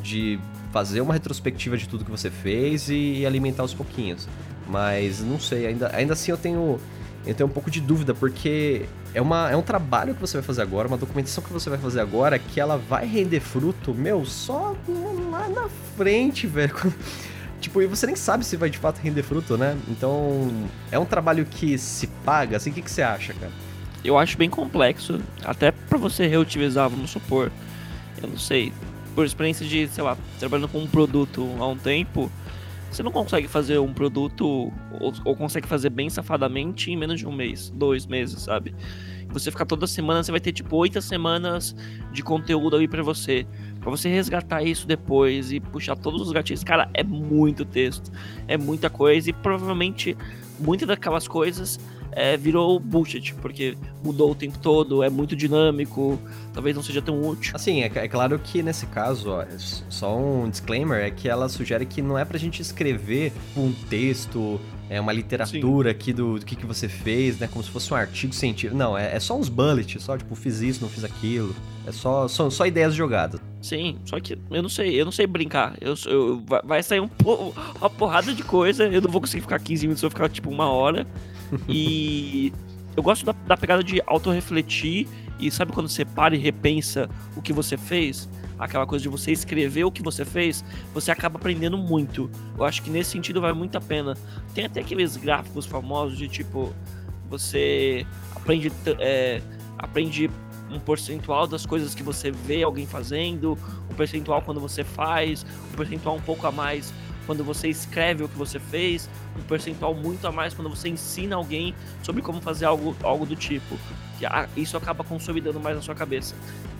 de fazer uma retrospectiva de tudo que você fez e, alimentar aos pouquinhos. Mas não sei, ainda, ainda assim eu tenho, eu tenho um pouco de dúvida, porque é, uma, é um trabalho que você vai fazer agora, uma documentação que você vai fazer agora, que ela vai render fruto, meu, só lá na frente, velho. Tipo, e você nem sabe se vai de fato render fruto, né? Então, é um trabalho que se paga, assim, o que, que você acha, cara?
Eu acho bem complexo, até para você reutilizar, vamos supor, eu não sei, por experiência de, sei lá, trabalhando com um produto há um tempo, você não consegue fazer um produto, ou, ou consegue fazer bem safadamente em menos de um mês, dois meses, sabe? Você ficar toda semana, você vai ter tipo oito semanas de conteúdo aí para você. Pra você resgatar isso depois e puxar todos os gatilhos. Cara, é muito texto, é muita coisa e provavelmente muitas daquelas coisas é, virou bullshit, porque mudou o tempo todo, é muito dinâmico, talvez não seja tão útil.
Assim, é, é claro que nesse caso, ó, só um disclaimer, é que ela sugere que não é pra gente escrever um texto é uma literatura Sim. aqui do, do, que, que você fez, né? Como se fosse um artigo científico. Não, é, é só uns bullets, só tipo, fiz isso, não fiz aquilo. É só, só, só ideias jogadas.
Sim, só que eu não sei, eu não sei brincar. Eu, eu vai sair um, uma porrada de coisa, eu não vou conseguir ficar 15 minutos, eu vou ficar tipo uma hora. e eu gosto da, da pegada de autorrefletir e sabe quando você para e repensa o que você fez? Aquela coisa de você escrever o que você fez, você acaba aprendendo muito. Eu acho que nesse sentido vale muito a pena. Tem até aqueles gráficos famosos de tipo, você aprende, é, aprende um percentual das coisas que você vê alguém fazendo, um percentual quando você faz, um percentual um pouco a mais quando você escreve o que você fez, um percentual muito a mais quando você ensina alguém sobre como fazer algo, algo do tipo. Isso acaba consolidando mais na sua cabeça.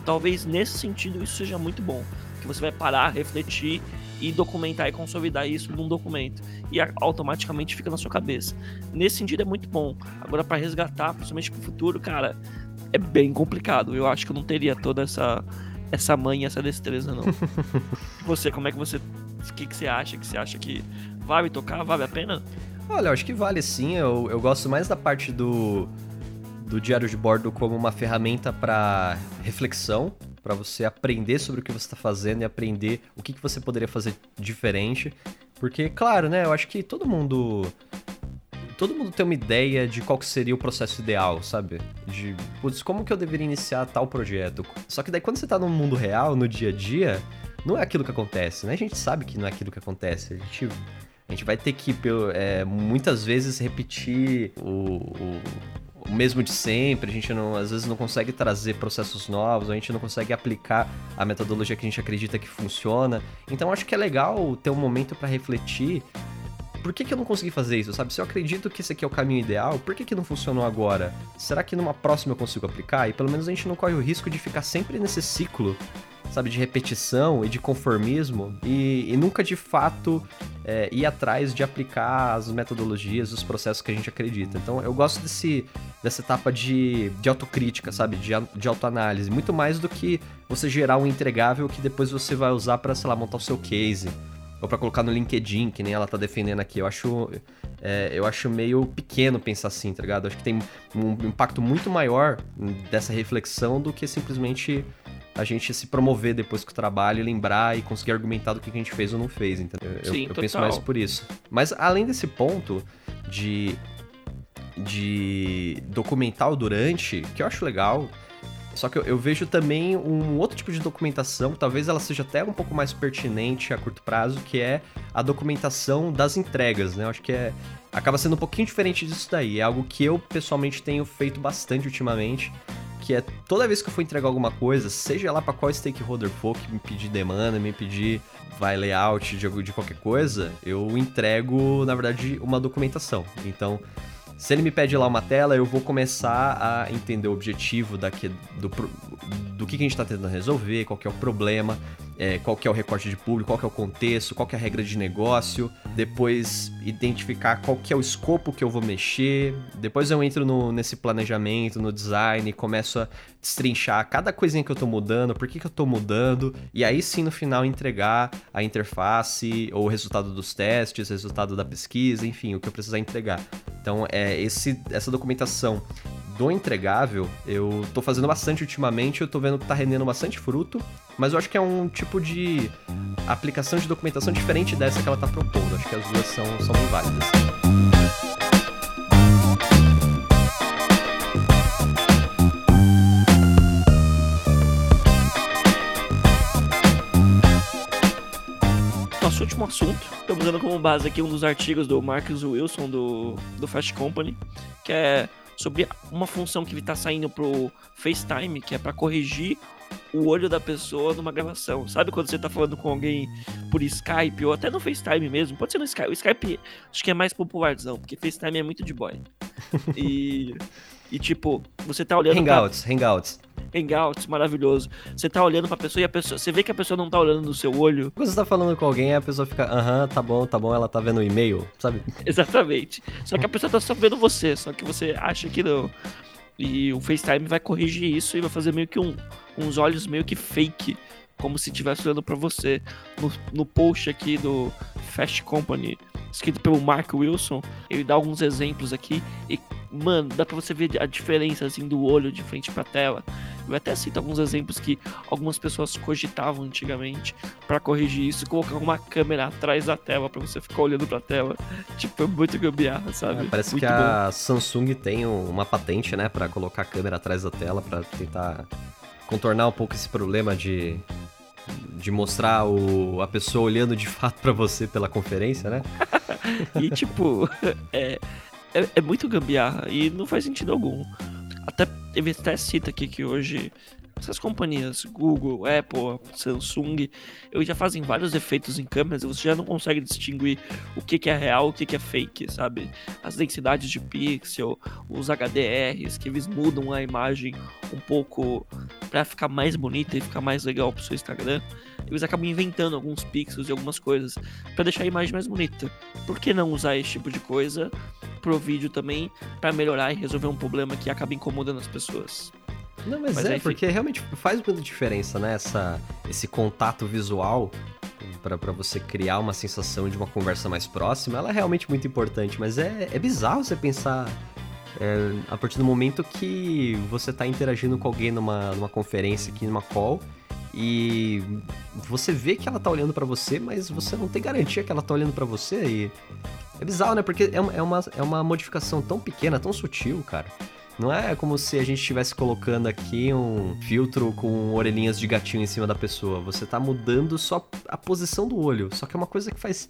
Talvez nesse sentido isso seja muito bom, que você vai parar, refletir e documentar e consolidar isso num documento e automaticamente fica na sua cabeça. Nesse sentido é muito bom. Agora para resgatar, principalmente para o futuro, cara, é bem complicado. Eu acho que eu não teria toda essa essa manha, essa destreza não. você, como é que você o que, que você acha? Que você acha que vale tocar? Vale a pena?
Olha, eu acho que vale sim. Eu, eu gosto mais da parte do, do diário de bordo como uma ferramenta para reflexão, para você aprender sobre o que você está fazendo e aprender o que, que você poderia fazer diferente. Porque, claro, né? Eu acho que todo mundo todo mundo tem uma ideia de qual seria o processo ideal, sabe? De, putz, como que eu deveria iniciar tal projeto? Só que daí quando você tá no mundo real, no dia a dia, não é aquilo que acontece, né? A gente sabe que não é aquilo que acontece. A gente, a gente vai ter que, é, muitas vezes, repetir o, o, o, mesmo de sempre. A gente, não, às vezes, não consegue trazer processos novos, a gente não consegue aplicar a metodologia que a gente acredita que funciona. Então, acho que é legal ter um momento para refletir por que, que eu não consegui fazer isso, sabe? Se eu acredito que esse aqui é o caminho ideal, por que, que não funcionou agora? Será que numa próxima eu consigo aplicar? E pelo menos a gente não corre o risco de ficar sempre nesse ciclo, sabe? De repetição e de conformismo e, e nunca de fato é, ir atrás de aplicar as metodologias, os processos que a gente acredita. Então eu gosto desse, dessa etapa de, de autocrítica, sabe? De, de autoanálise. Muito mais do que você gerar um entregável que depois você vai usar para, sei lá, montar o seu case ou para colocar no LinkedIn, que nem ela tá defendendo aqui. Eu acho, é, eu acho meio pequeno pensar assim, tá ligado? Eu acho que tem um impacto muito maior dessa reflexão do que simplesmente a gente se promover depois com o trabalho e lembrar e conseguir argumentar do que a gente fez ou não fez, entendeu? Eu, Sim, eu penso mais por isso. Mas além desse ponto de, de documentar o durante, que eu acho legal, só que eu, eu, vejo também um outro tipo de documentação, talvez ela seja até um pouco mais pertinente a curto prazo, que é a documentação das entregas, né? Eu acho que é acaba sendo um pouquinho diferente disso daí. É algo que eu pessoalmente tenho feito bastante ultimamente, que é toda vez que eu for entregar alguma coisa, seja lá para qual stakeholder for que me pedir demanda, me pedir vai layout de, de qualquer coisa, eu entrego, na verdade, uma documentação. Então, se ele me pede lá uma tela, eu vou começar a entender o objetivo daqui, do, do que, que a gente está tentando resolver, qual é o problema, é, qual que é o recorte de público, qual que é o contexto, qual que é a regra de negócio, depois identificar qual que é o escopo que eu vou mexer, depois eu entro no, nesse planejamento, no design, começo a destrinchar cada coisinha que eu estou mudando, por que, que eu estou mudando, e aí sim no final entregar a interface, ou o resultado dos testes, resultado da pesquisa, enfim, o que eu precisar entregar. Então, é esse, essa documentação do entregável, eu tô fazendo bastante ultimamente, eu tô vendo que tá rendendo bastante fruto, mas eu acho que é um tipo de aplicação de documentação diferente dessa que ela tá propondo. Acho que as duas são, são bem válidas.
Nosso último assunto, estamos usando como base aqui um dos artigos do Marcus Wilson do, do Fast Company, que é sobre uma função que está saindo pro FaceTime, que é para corrigir o olho da pessoa numa gravação. Sabe quando você tá falando com alguém por Skype ou até no FaceTime mesmo? Pode ser no Skype. O Skype acho que é mais popularzão, porque FaceTime é muito de boy. E e tipo, você tá olhando
Hangouts, pra... Hangouts.
Hangouts, maravilhoso. Você tá olhando pra pessoa e a pessoa. Você vê que a pessoa não tá olhando no seu olho.
Quando você tá falando com alguém, a pessoa fica, aham, tá bom, tá bom, ela tá vendo o e-mail, sabe?
Exatamente. Só que a pessoa tá só vendo você, só que você acha que não. E o FaceTime vai corrigir isso e vai fazer meio que um, uns olhos meio que fake, como se estivesse olhando para você. No, no post aqui do Fast Company, escrito pelo Mark Wilson, ele dá alguns exemplos aqui e, mano, dá pra você ver a diferença assim do olho de frente pra tela. Eu até cito alguns exemplos que algumas pessoas cogitavam antigamente para corrigir isso, colocar uma câmera atrás da tela para você ficar olhando pra tela. Tipo, é muito gambiarra, sabe? É,
parece
muito
que a Samsung tem uma patente, né, para colocar a câmera atrás da tela para tentar contornar um pouco esse problema de de mostrar o, a pessoa olhando de fato para você pela conferência, né?
e tipo, é, é, é, muito gambiarra e não faz sentido algum. Até até cita aqui que hoje essas companhias, Google, Apple, Samsung, eles já fazem vários efeitos em câmeras e você já não consegue distinguir o que, que é real, o que, que é fake, sabe? As densidades de pixel, os HDRs, que eles mudam a imagem um pouco para ficar mais bonita e ficar mais legal pro seu Instagram. Eles acabam inventando alguns pixels e algumas coisas para deixar a imagem mais bonita. Por que não usar esse tipo de coisa pro vídeo também para melhorar e resolver um problema que acaba incomodando as pessoas?
Não, mas, mas é, porque realmente faz muita diferença, né? Essa, esse contato visual para você criar uma sensação de uma conversa mais próxima, ela é realmente muito importante, mas é, é bizarro você pensar é, a partir do momento que você está interagindo com alguém numa, numa conferência aqui, numa call, e você vê que ela tá olhando para você, mas você não tem garantia que ela tá olhando para você, e é bizarro, né? Porque é, é, uma, é uma modificação tão pequena, tão sutil, cara. Não é como se a gente estivesse colocando aqui um filtro com orelhinhas de gatinho em cima da pessoa. Você tá mudando só a posição do olho. Só que é uma coisa que faz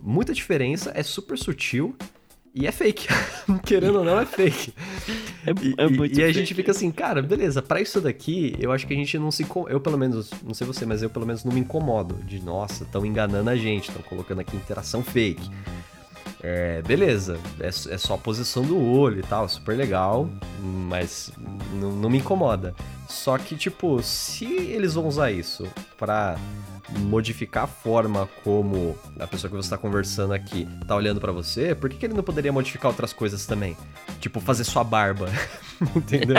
muita diferença, é super sutil e é fake. Querendo ou não, é fake. É, e, é muito e, e a gente fica assim, cara, beleza, para isso daqui, eu acho que a gente não se. Eu, pelo menos, não sei você, mas eu, pelo menos, não me incomodo. De, nossa, estão enganando a gente, estão colocando aqui interação fake. É, beleza, é, é só a posição do olho e tal, super legal, mas não me incomoda. Só que, tipo, se eles vão usar isso pra modificar a forma como a pessoa que você está conversando aqui tá olhando para você, por que, que ele não poderia modificar outras coisas também? Tipo, fazer sua barba. Entendeu?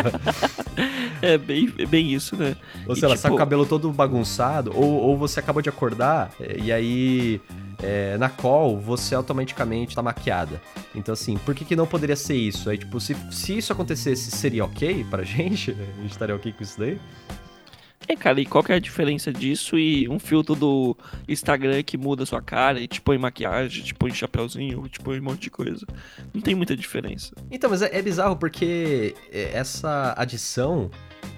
é bem, é bem isso, né?
Ou sei lá, tipo... tá com o cabelo todo bagunçado, ou, ou você acabou de acordar e aí é, na call você automaticamente tá maquiada. Então, assim, por que, que não poderia ser isso? Aí, tipo, se, se isso acontecesse, seria ok pra gente? A gente estaria ok com isso daí?
É, cara, e qual que é a diferença disso e um filtro do Instagram que muda sua cara e te põe maquiagem, te põe chapéuzinho, te põe um monte de coisa? Não tem muita diferença.
Então, mas é, é bizarro porque essa adição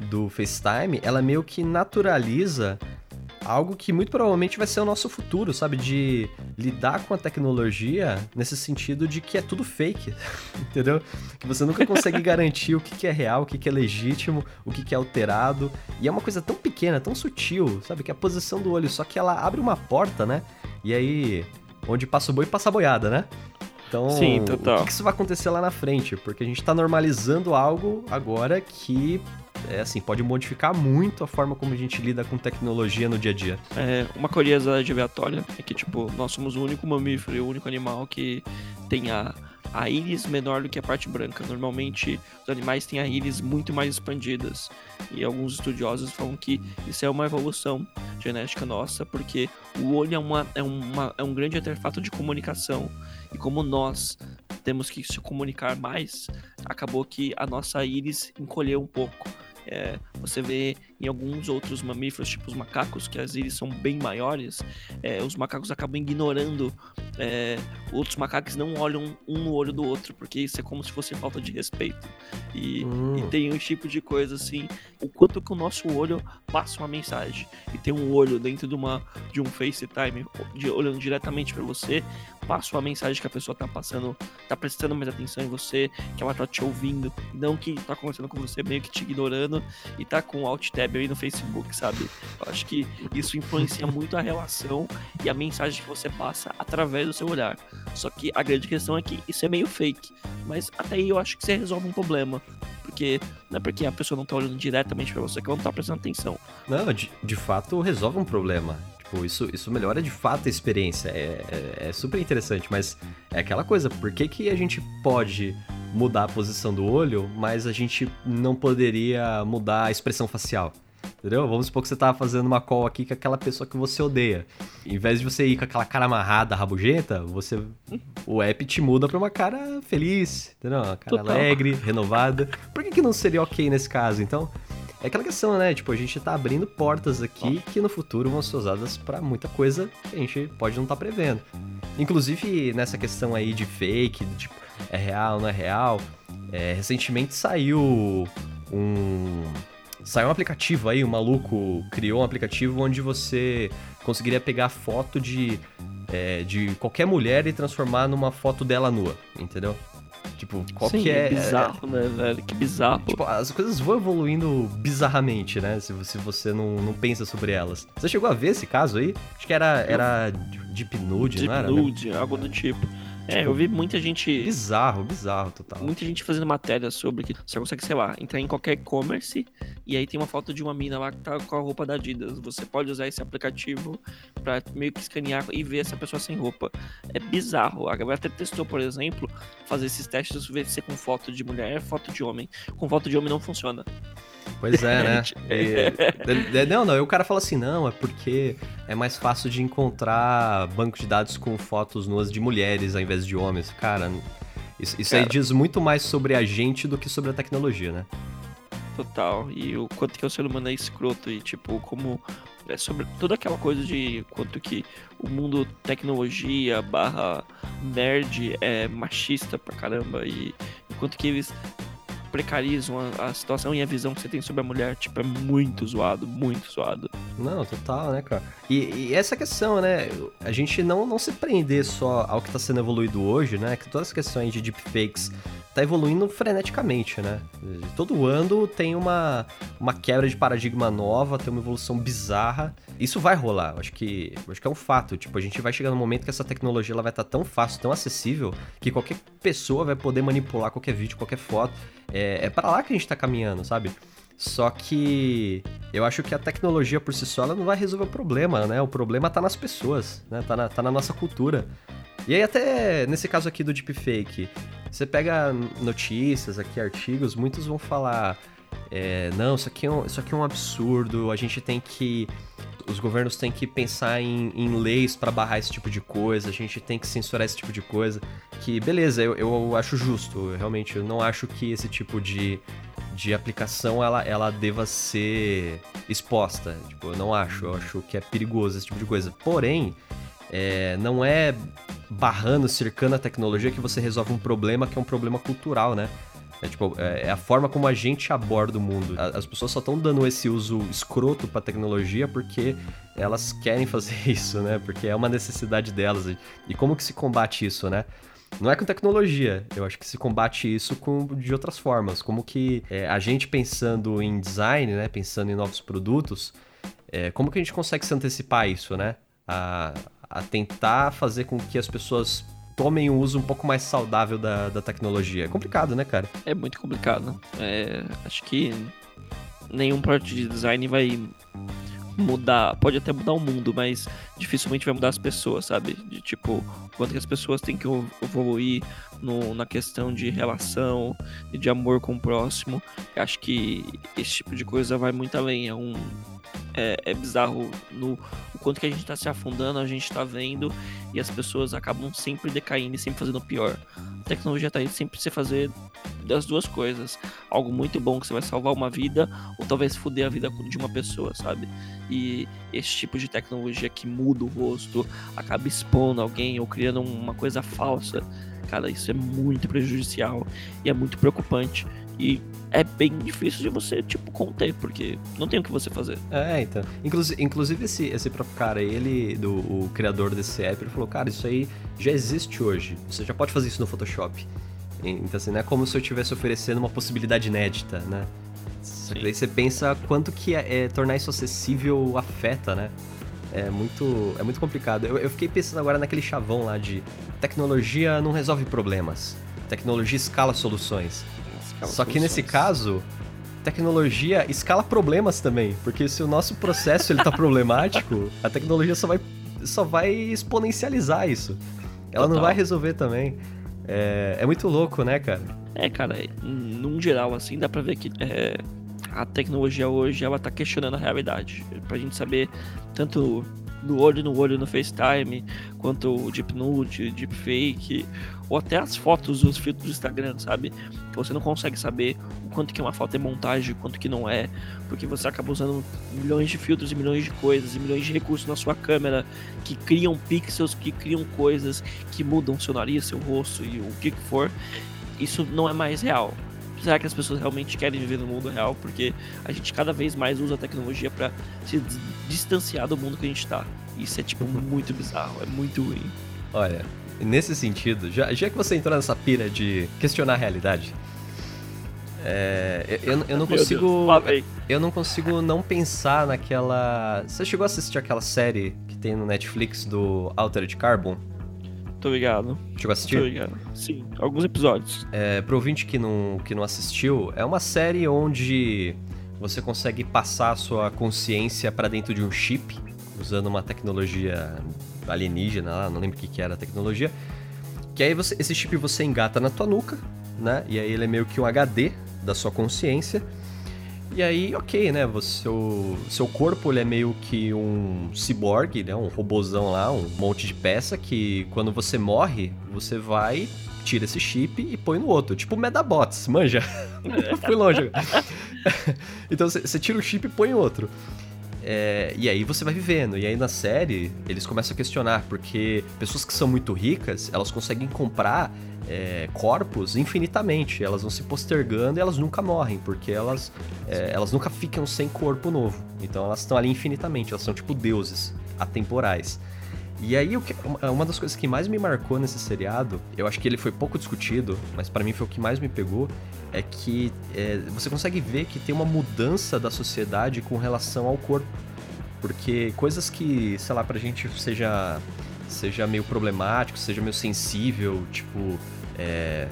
do FaceTime, ela meio que naturaliza algo que muito provavelmente vai ser o nosso futuro, sabe? De lidar com a tecnologia nesse sentido de que é tudo fake, entendeu? Que você nunca consegue garantir o que é real, o que é legítimo, o que é alterado. E é uma coisa tão pequena, tão sutil, sabe? Que é a posição do olho, só que ela abre uma porta, né? E aí, onde passa o boi, passa a boiada, né? Então,
Sim,
o que, que isso vai acontecer lá na frente? Porque a gente tá normalizando algo agora que é assim, pode modificar muito a forma como a gente lida com tecnologia no dia a dia.
É, uma curiosidade aleatória é que, tipo, nós somos o único mamífero e o único animal que tem a, a íris menor do que a parte branca. Normalmente, os animais têm a íris muito mais expandidas. E alguns estudiosos falam que isso é uma evolução genética nossa, porque o olho é, uma, é, uma, é um grande artefato de comunicação. E como nós temos que se comunicar mais, acabou que a nossa íris encolheu um pouco. É, você vê em alguns outros mamíferos, tipo os macacos, que as íris são bem maiores, é, os macacos acabam ignorando. É, outros macacos não olham um no olho do outro, porque isso é como se fosse falta de respeito. E, hum. e tem um tipo de coisa assim, o quanto que o nosso olho passa uma mensagem. E tem um olho dentro de, uma, de um FaceTime, de, olhando diretamente para você, passa uma mensagem que a pessoa tá passando, tá prestando mais atenção em você, que ela tá te ouvindo, não que tá conversando com você meio que te ignorando e tá com o alt tab aí no Facebook, sabe? Eu acho que isso influencia muito a relação e a mensagem que você passa através seu olhar. Só que a grande questão é que isso é meio fake, mas até aí eu acho que você resolve um problema porque não é porque a pessoa não tá olhando diretamente para você que ela não tá prestando atenção.
Não, de, de fato resolve um problema. Tipo, isso, isso melhora de fato a experiência. É, é, é, super interessante, mas é aquela coisa, por que, que a gente pode mudar a posição do olho, mas a gente não poderia mudar a expressão facial? Entendeu? Vamos supor que você tá fazendo uma call aqui com aquela pessoa que você odeia. Em vez de você ir com aquela cara amarrada, rabugenta, você o app te muda pra uma cara feliz, entendeu? Uma cara Total. alegre, renovada. Por que, que não seria ok nesse caso? Então, é aquela questão, né? Tipo, a gente tá abrindo portas aqui que no futuro vão ser usadas para muita coisa que a gente pode não estar tá prevendo. Inclusive, nessa questão aí de fake, de, tipo, é real, não é real, é, recentemente saiu um. Saiu um aplicativo aí, um maluco criou um aplicativo onde você conseguiria pegar foto de, é, de qualquer mulher e transformar numa foto dela nua, entendeu? Tipo, qual
Sim,
que é.
é bizarro, né, velho? Que bizarro.
Tipo, as coisas vão evoluindo bizarramente, né? Se, se você não, não pensa sobre elas. Você chegou a ver esse caso aí? Acho que era, era Deep Nude,
Deep
não era?
Nude, algo do tipo. É, eu vi muita gente.
Bizarro, bizarro, total.
Muita gente fazendo matéria sobre que você consegue, sei lá, entrar em qualquer e-commerce e aí tem uma foto de uma mina lá que tá com a roupa da Adidas. Você pode usar esse aplicativo pra meio que escanear e ver essa pessoa sem roupa. É bizarro. A galera até testou, por exemplo, fazer esses testes, ver se com foto de mulher, foto de homem. Com foto de homem não funciona.
Pois é, né? E, não, não, e o cara fala assim, não, é porque é mais fácil de encontrar banco de dados com fotos nuas de mulheres ao invés de homens. Cara, isso, isso cara, aí diz muito mais sobre a gente do que sobre a tecnologia, né?
Total. E o quanto que o ser humano é escroto e, tipo, como é sobre toda aquela coisa de quanto que o mundo tecnologia barra nerd é machista pra caramba e, e quanto que eles precarizam a, a, situação e a visão que você tem sobre a mulher, tipo, é muito zoado, muito zoado.
Não, total, né, cara? E, e essa questão, né, a gente não, não se prender só ao que está sendo evoluído hoje, né, que todas as questões de deepfakes tá evoluindo freneticamente, né? Todo ano tem uma, uma quebra de paradigma nova, tem uma evolução bizarra. Isso vai rolar, acho que, acho que é um fato. Tipo, a gente vai chegar no momento que essa tecnologia ela vai estar tá tão fácil, tão acessível, que qualquer pessoa vai poder manipular qualquer vídeo, qualquer foto. É, é para lá que a gente tá caminhando, sabe? Só que eu acho que a tecnologia por si só não vai resolver o problema, né? O problema tá nas pessoas, né? Tá na, tá na nossa cultura. E aí até nesse caso aqui do deepfake, você pega notícias aqui, artigos, muitos vão falar é, não, isso aqui, é um, isso aqui é um absurdo, a gente tem que. Os governos têm que pensar em, em leis para barrar esse tipo de coisa, a gente tem que censurar esse tipo de coisa. Que, beleza, eu, eu acho justo, realmente, eu não acho que esse tipo de, de aplicação ela, ela deva ser exposta. Tipo, eu não acho, eu acho que é perigoso esse tipo de coisa. Porém, é, não é barrando, cercando a tecnologia que você resolve um problema que é um problema cultural, né? É, tipo, é, é a forma como a gente aborda o mundo. As pessoas só estão dando esse uso escroto pra tecnologia porque elas querem fazer isso, né? Porque é uma necessidade delas. E como que se combate isso, né? Não é com tecnologia, eu acho que se combate isso com, de outras formas. Como que é, a gente pensando em design, né? Pensando em novos produtos, é, como que a gente consegue se antecipar isso, né? A, a tentar fazer com que as pessoas tomem um uso um pouco mais saudável da, da tecnologia. É complicado, né, cara?
É muito complicado. É, acho que nenhum projeto de design vai mudar, pode até mudar o mundo, mas dificilmente vai mudar as pessoas, sabe? De tipo, quanto que as pessoas têm que evoluir no, na questão de relação e de amor com o próximo. Eu acho que esse tipo de coisa vai muito além. É um, é, é bizarro no o quanto que a gente está se afundando, a gente está vendo e as pessoas acabam sempre decaindo e sempre fazendo pior. A tecnologia está aí sempre você fazer das duas coisas. Algo muito bom que você vai salvar uma vida ou talvez foder a vida de uma pessoa, sabe? E esse tipo de tecnologia que muda o rosto, acaba expondo alguém ou criando uma coisa falsa, cara, isso é muito prejudicial e é muito preocupante. E é bem difícil de você, tipo, conter, porque não tem o que você fazer.
É, então. Inclusive, inclusive esse, esse próprio cara, ele, do, o criador desse app, ele falou, cara, isso aí já existe hoje. Você já pode fazer isso no Photoshop. Então, assim, não é como se eu estivesse oferecendo uma possibilidade inédita, né? Só que daí você pensa quanto que é, é, tornar isso acessível afeta, né? É muito, é muito complicado. Eu, eu fiquei pensando agora naquele chavão lá de tecnologia não resolve problemas. Tecnologia escala soluções. Só que nesse caso, tecnologia escala problemas também, porque se o nosso processo ele tá problemático, a tecnologia só vai, só vai exponencializar isso. Ela Total. não vai resolver também. É, é muito louco, né, cara?
É, cara, num geral, assim, dá pra ver que é, a tecnologia hoje, ela tá questionando a realidade. Pra gente saber tanto do olho no olho no FaceTime, quanto o Deep Nude, Deepfake, ou até as fotos dos filtros do Instagram, sabe? Você não consegue saber o quanto que uma foto é montagem, quanto que não é, porque você acaba usando milhões de filtros e milhões de coisas, e milhões de recursos na sua câmera que criam pixels, que criam coisas, que mudam seu nariz, seu rosto e o que que for. Isso não é mais real será que as pessoas realmente querem viver no mundo real? Porque a gente cada vez mais usa a tecnologia para se distanciar do mundo que a gente tá. Isso é, tipo, muito bizarro, é muito ruim.
Olha, nesse sentido, já, já que você entrou nessa pira de questionar a realidade, é, eu, eu não consigo. Eu não consigo não pensar naquela. Você chegou a assistir aquela série que tem no Netflix do Altered Carbon?
Tô ligado.
Chegou a assistir?
Tô ligado. Sim, alguns episódios.
É, pro ouvinte que não, que não assistiu, é uma série onde você consegue passar a sua consciência para dentro de um chip, usando uma tecnologia alienígena não lembro o que, que era a tecnologia. Que aí você, esse chip você engata na tua nuca, né? E aí ele é meio que um HD da sua consciência. E aí, ok, né? Você, seu, seu corpo ele é meio que um ciborgue, né? Um robozão lá, um monte de peça que quando você morre, você vai, tira esse chip e põe no outro. Tipo Medabots, manja? Fui longe. então você tira o chip e põe outro. É, e aí você vai vivendo. E aí na série eles começam a questionar, porque pessoas que são muito ricas, elas conseguem comprar é, corpos infinitamente. Elas vão se postergando e elas nunca morrem, porque elas, é, elas nunca ficam sem corpo novo. Então elas estão ali infinitamente, elas são tipo deuses atemporais. E aí, uma das coisas que mais me marcou nesse seriado, eu acho que ele foi pouco discutido, mas para mim foi o que mais me pegou, é que é, você consegue ver que tem uma mudança da sociedade com relação ao corpo. Porque coisas que, sei lá, pra gente seja, seja meio problemático, seja meio sensível, tipo, é,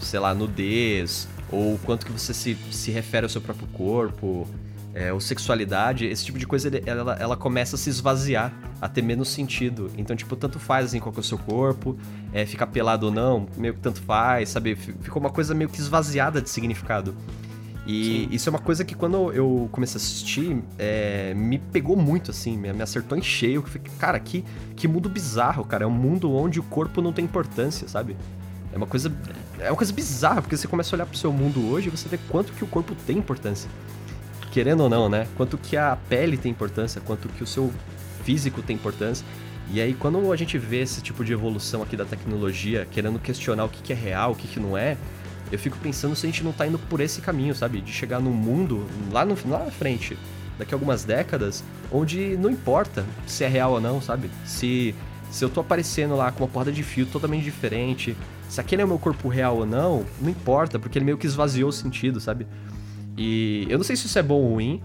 sei lá, nudez, ou quanto que você se, se refere ao seu próprio corpo, é, ou sexualidade, esse tipo de coisa ela, ela começa a se esvaziar, a ter menos sentido. Então, tipo, tanto faz assim qual que é o seu corpo, é, ficar pelado ou não, meio que tanto faz, sabe? Ficou uma coisa meio que esvaziada de significado. E Sim. isso é uma coisa que quando eu comecei a assistir, é, me pegou muito, assim, me, me acertou em cheio. Que fiquei, cara, que, que mundo bizarro, cara. É um mundo onde o corpo não tem importância, sabe? É uma coisa. É uma coisa bizarra, porque você começa a olhar pro seu mundo hoje e você vê quanto que o corpo tem importância. Querendo ou não, né? Quanto que a pele tem importância, quanto que o seu físico tem importância. E aí, quando a gente vê esse tipo de evolução aqui da tecnologia, querendo questionar o que, que é real, o que, que não é, eu fico pensando se a gente não tá indo por esse caminho, sabe? De chegar num mundo lá, no, lá na frente, daqui a algumas décadas, onde não importa se é real ou não, sabe? Se, se eu tô aparecendo lá com uma porta de fio totalmente diferente, se aquele é o meu corpo real ou não, não importa, porque ele meio que esvaziou o sentido, sabe? E eu não sei se isso é bom ou ruim,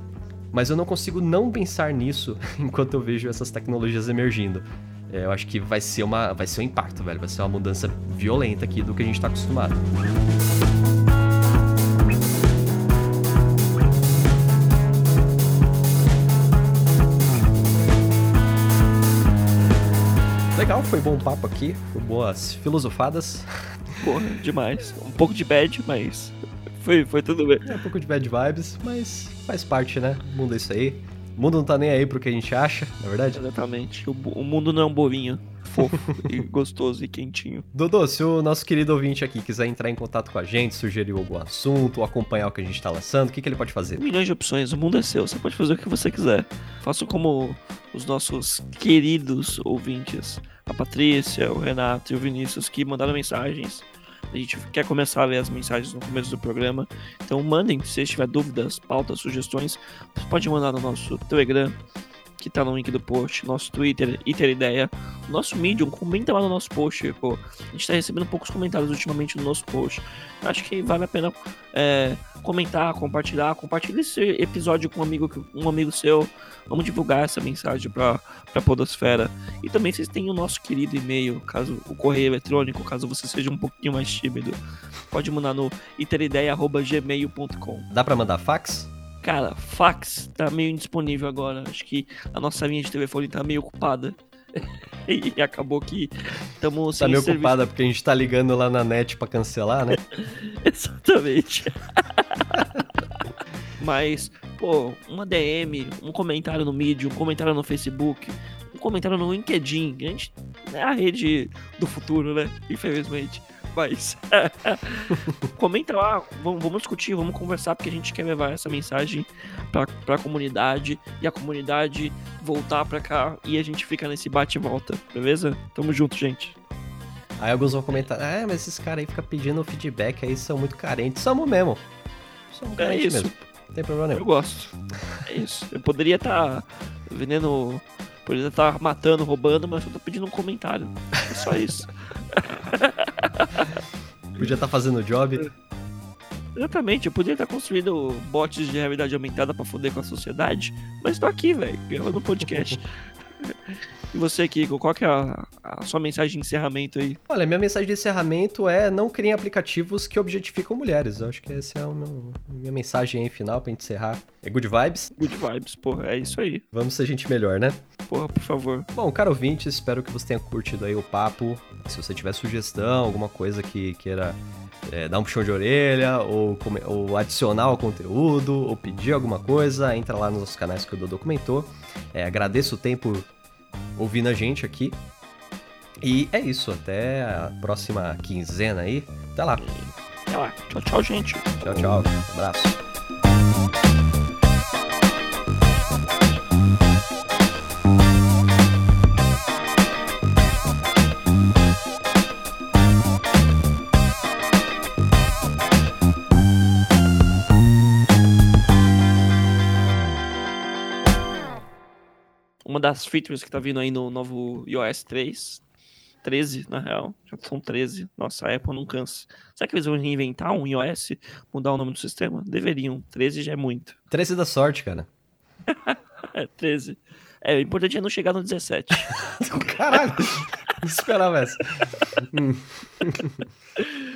mas eu não consigo não pensar nisso enquanto eu vejo essas tecnologias emergindo. É, eu acho que vai ser, uma, vai ser um impacto, velho. Vai ser uma mudança violenta aqui do que a gente tá acostumado. Legal, foi bom papo aqui, foi boas filosofadas.
Porra, demais. Um pouco de bad, mas foi, foi tudo bem.
É um pouco de bad vibes, mas faz parte, né? O mundo é isso aí. O mundo não tá nem aí pro que a gente acha, na é verdade?
Exatamente. O, o mundo não é um bovinho fofo e gostoso e quentinho.
Dodô, se o nosso querido ouvinte aqui quiser entrar em contato com a gente, sugerir algum assunto, acompanhar o que a gente tá lançando, o que, que ele pode fazer?
Milhões de opções, o mundo é seu, você pode fazer o que você quiser. Faça como os nossos queridos ouvintes, a Patrícia, o Renato e o Vinícius, que mandaram mensagens a gente quer começar a ler as mensagens no começo do programa. Então mandem, se tiver dúvidas, pautas, sugestões, você pode mandar no nosso Telegram, que tá no link do post, nosso Twitter, Iter Ideia, nosso Medium, comenta lá no nosso post, pô. A gente tá recebendo poucos comentários ultimamente no nosso post. Acho que vale a pena é, comentar, compartilhar, compartilhe esse episódio com um amigo, um amigo seu. Vamos divulgar essa mensagem para a Podosfera. E também vocês têm o nosso querido e-mail, caso o correio eletrônico, caso você seja um pouquinho mais tímido. Pode mandar no iterideiia.gmail.com.
Dá para mandar fax?
Cara, fax tá meio indisponível agora. Acho que a nossa linha de telefone tá meio ocupada. e acabou que estamos
Tá meio serviço. ocupada porque a gente tá ligando lá na net para cancelar, né?
Exatamente. Mas pô, uma DM, um comentário no Medium, um comentário no Facebook, um comentário no LinkedIn. A gente é a rede do futuro, né? Infelizmente. Mas comenta lá, vamos, vamos, discutir, vamos conversar, porque a gente quer levar essa mensagem pra, pra comunidade e a comunidade voltar pra cá e a gente fica nesse bate e volta, beleza? Tamo junto, gente.
Aí alguns vão comentar, ah, mas esses caras aí ficam pedindo feedback aí, são muito carentes. Somos mesmo.
Somos é carentes mesmo.
Não tem problema nenhum.
Eu gosto. É isso. Eu poderia estar tá vendendo. Poderia estar tá matando, roubando, mas eu tô pedindo um comentário. É só isso.
Podia estar tá fazendo o job.
Exatamente, eu poderia estar construindo bots de realidade aumentada pra foder com a sociedade, mas tô aqui, velho, gravando podcast. E você, Kiko, qual que é a, a, sua mensagem de encerramento aí?
Olha, minha mensagem de encerramento é não criem aplicativos que objetificam mulheres. Eu acho que essa é a minha mensagem aí final pra gente encerrar. É good vibes?
Good vibes, porra, é isso aí.
Vamos ser gente melhor, né?
Porra, por favor.
Bom, caro ouvinte, espero que você tenha curtido aí o papo. Se você tiver sugestão, alguma coisa que queira é, dar um puxão de orelha, ou, ou, adicionar ao conteúdo, ou pedir alguma coisa, entra lá nos canais que o Dodô comentou. É, agradeço o tempo ouvindo a gente aqui. E é isso, até a próxima quinzena aí. Até lá.
Até lá. Tchau, tchau, gente.
Tchau, tchau. Um abraço.
Uma das features que tá vindo aí no novo iOS 3. 13, na real. Já são 13. Nossa, a Apple não cansa. Será que eles vão reinventar um iOS? Mudar o nome do sistema? Deveriam. 13 já é muito.
13 da sorte, cara.
é, 13. É, o importante é não chegar no 17.
Caralho! não esperava essa.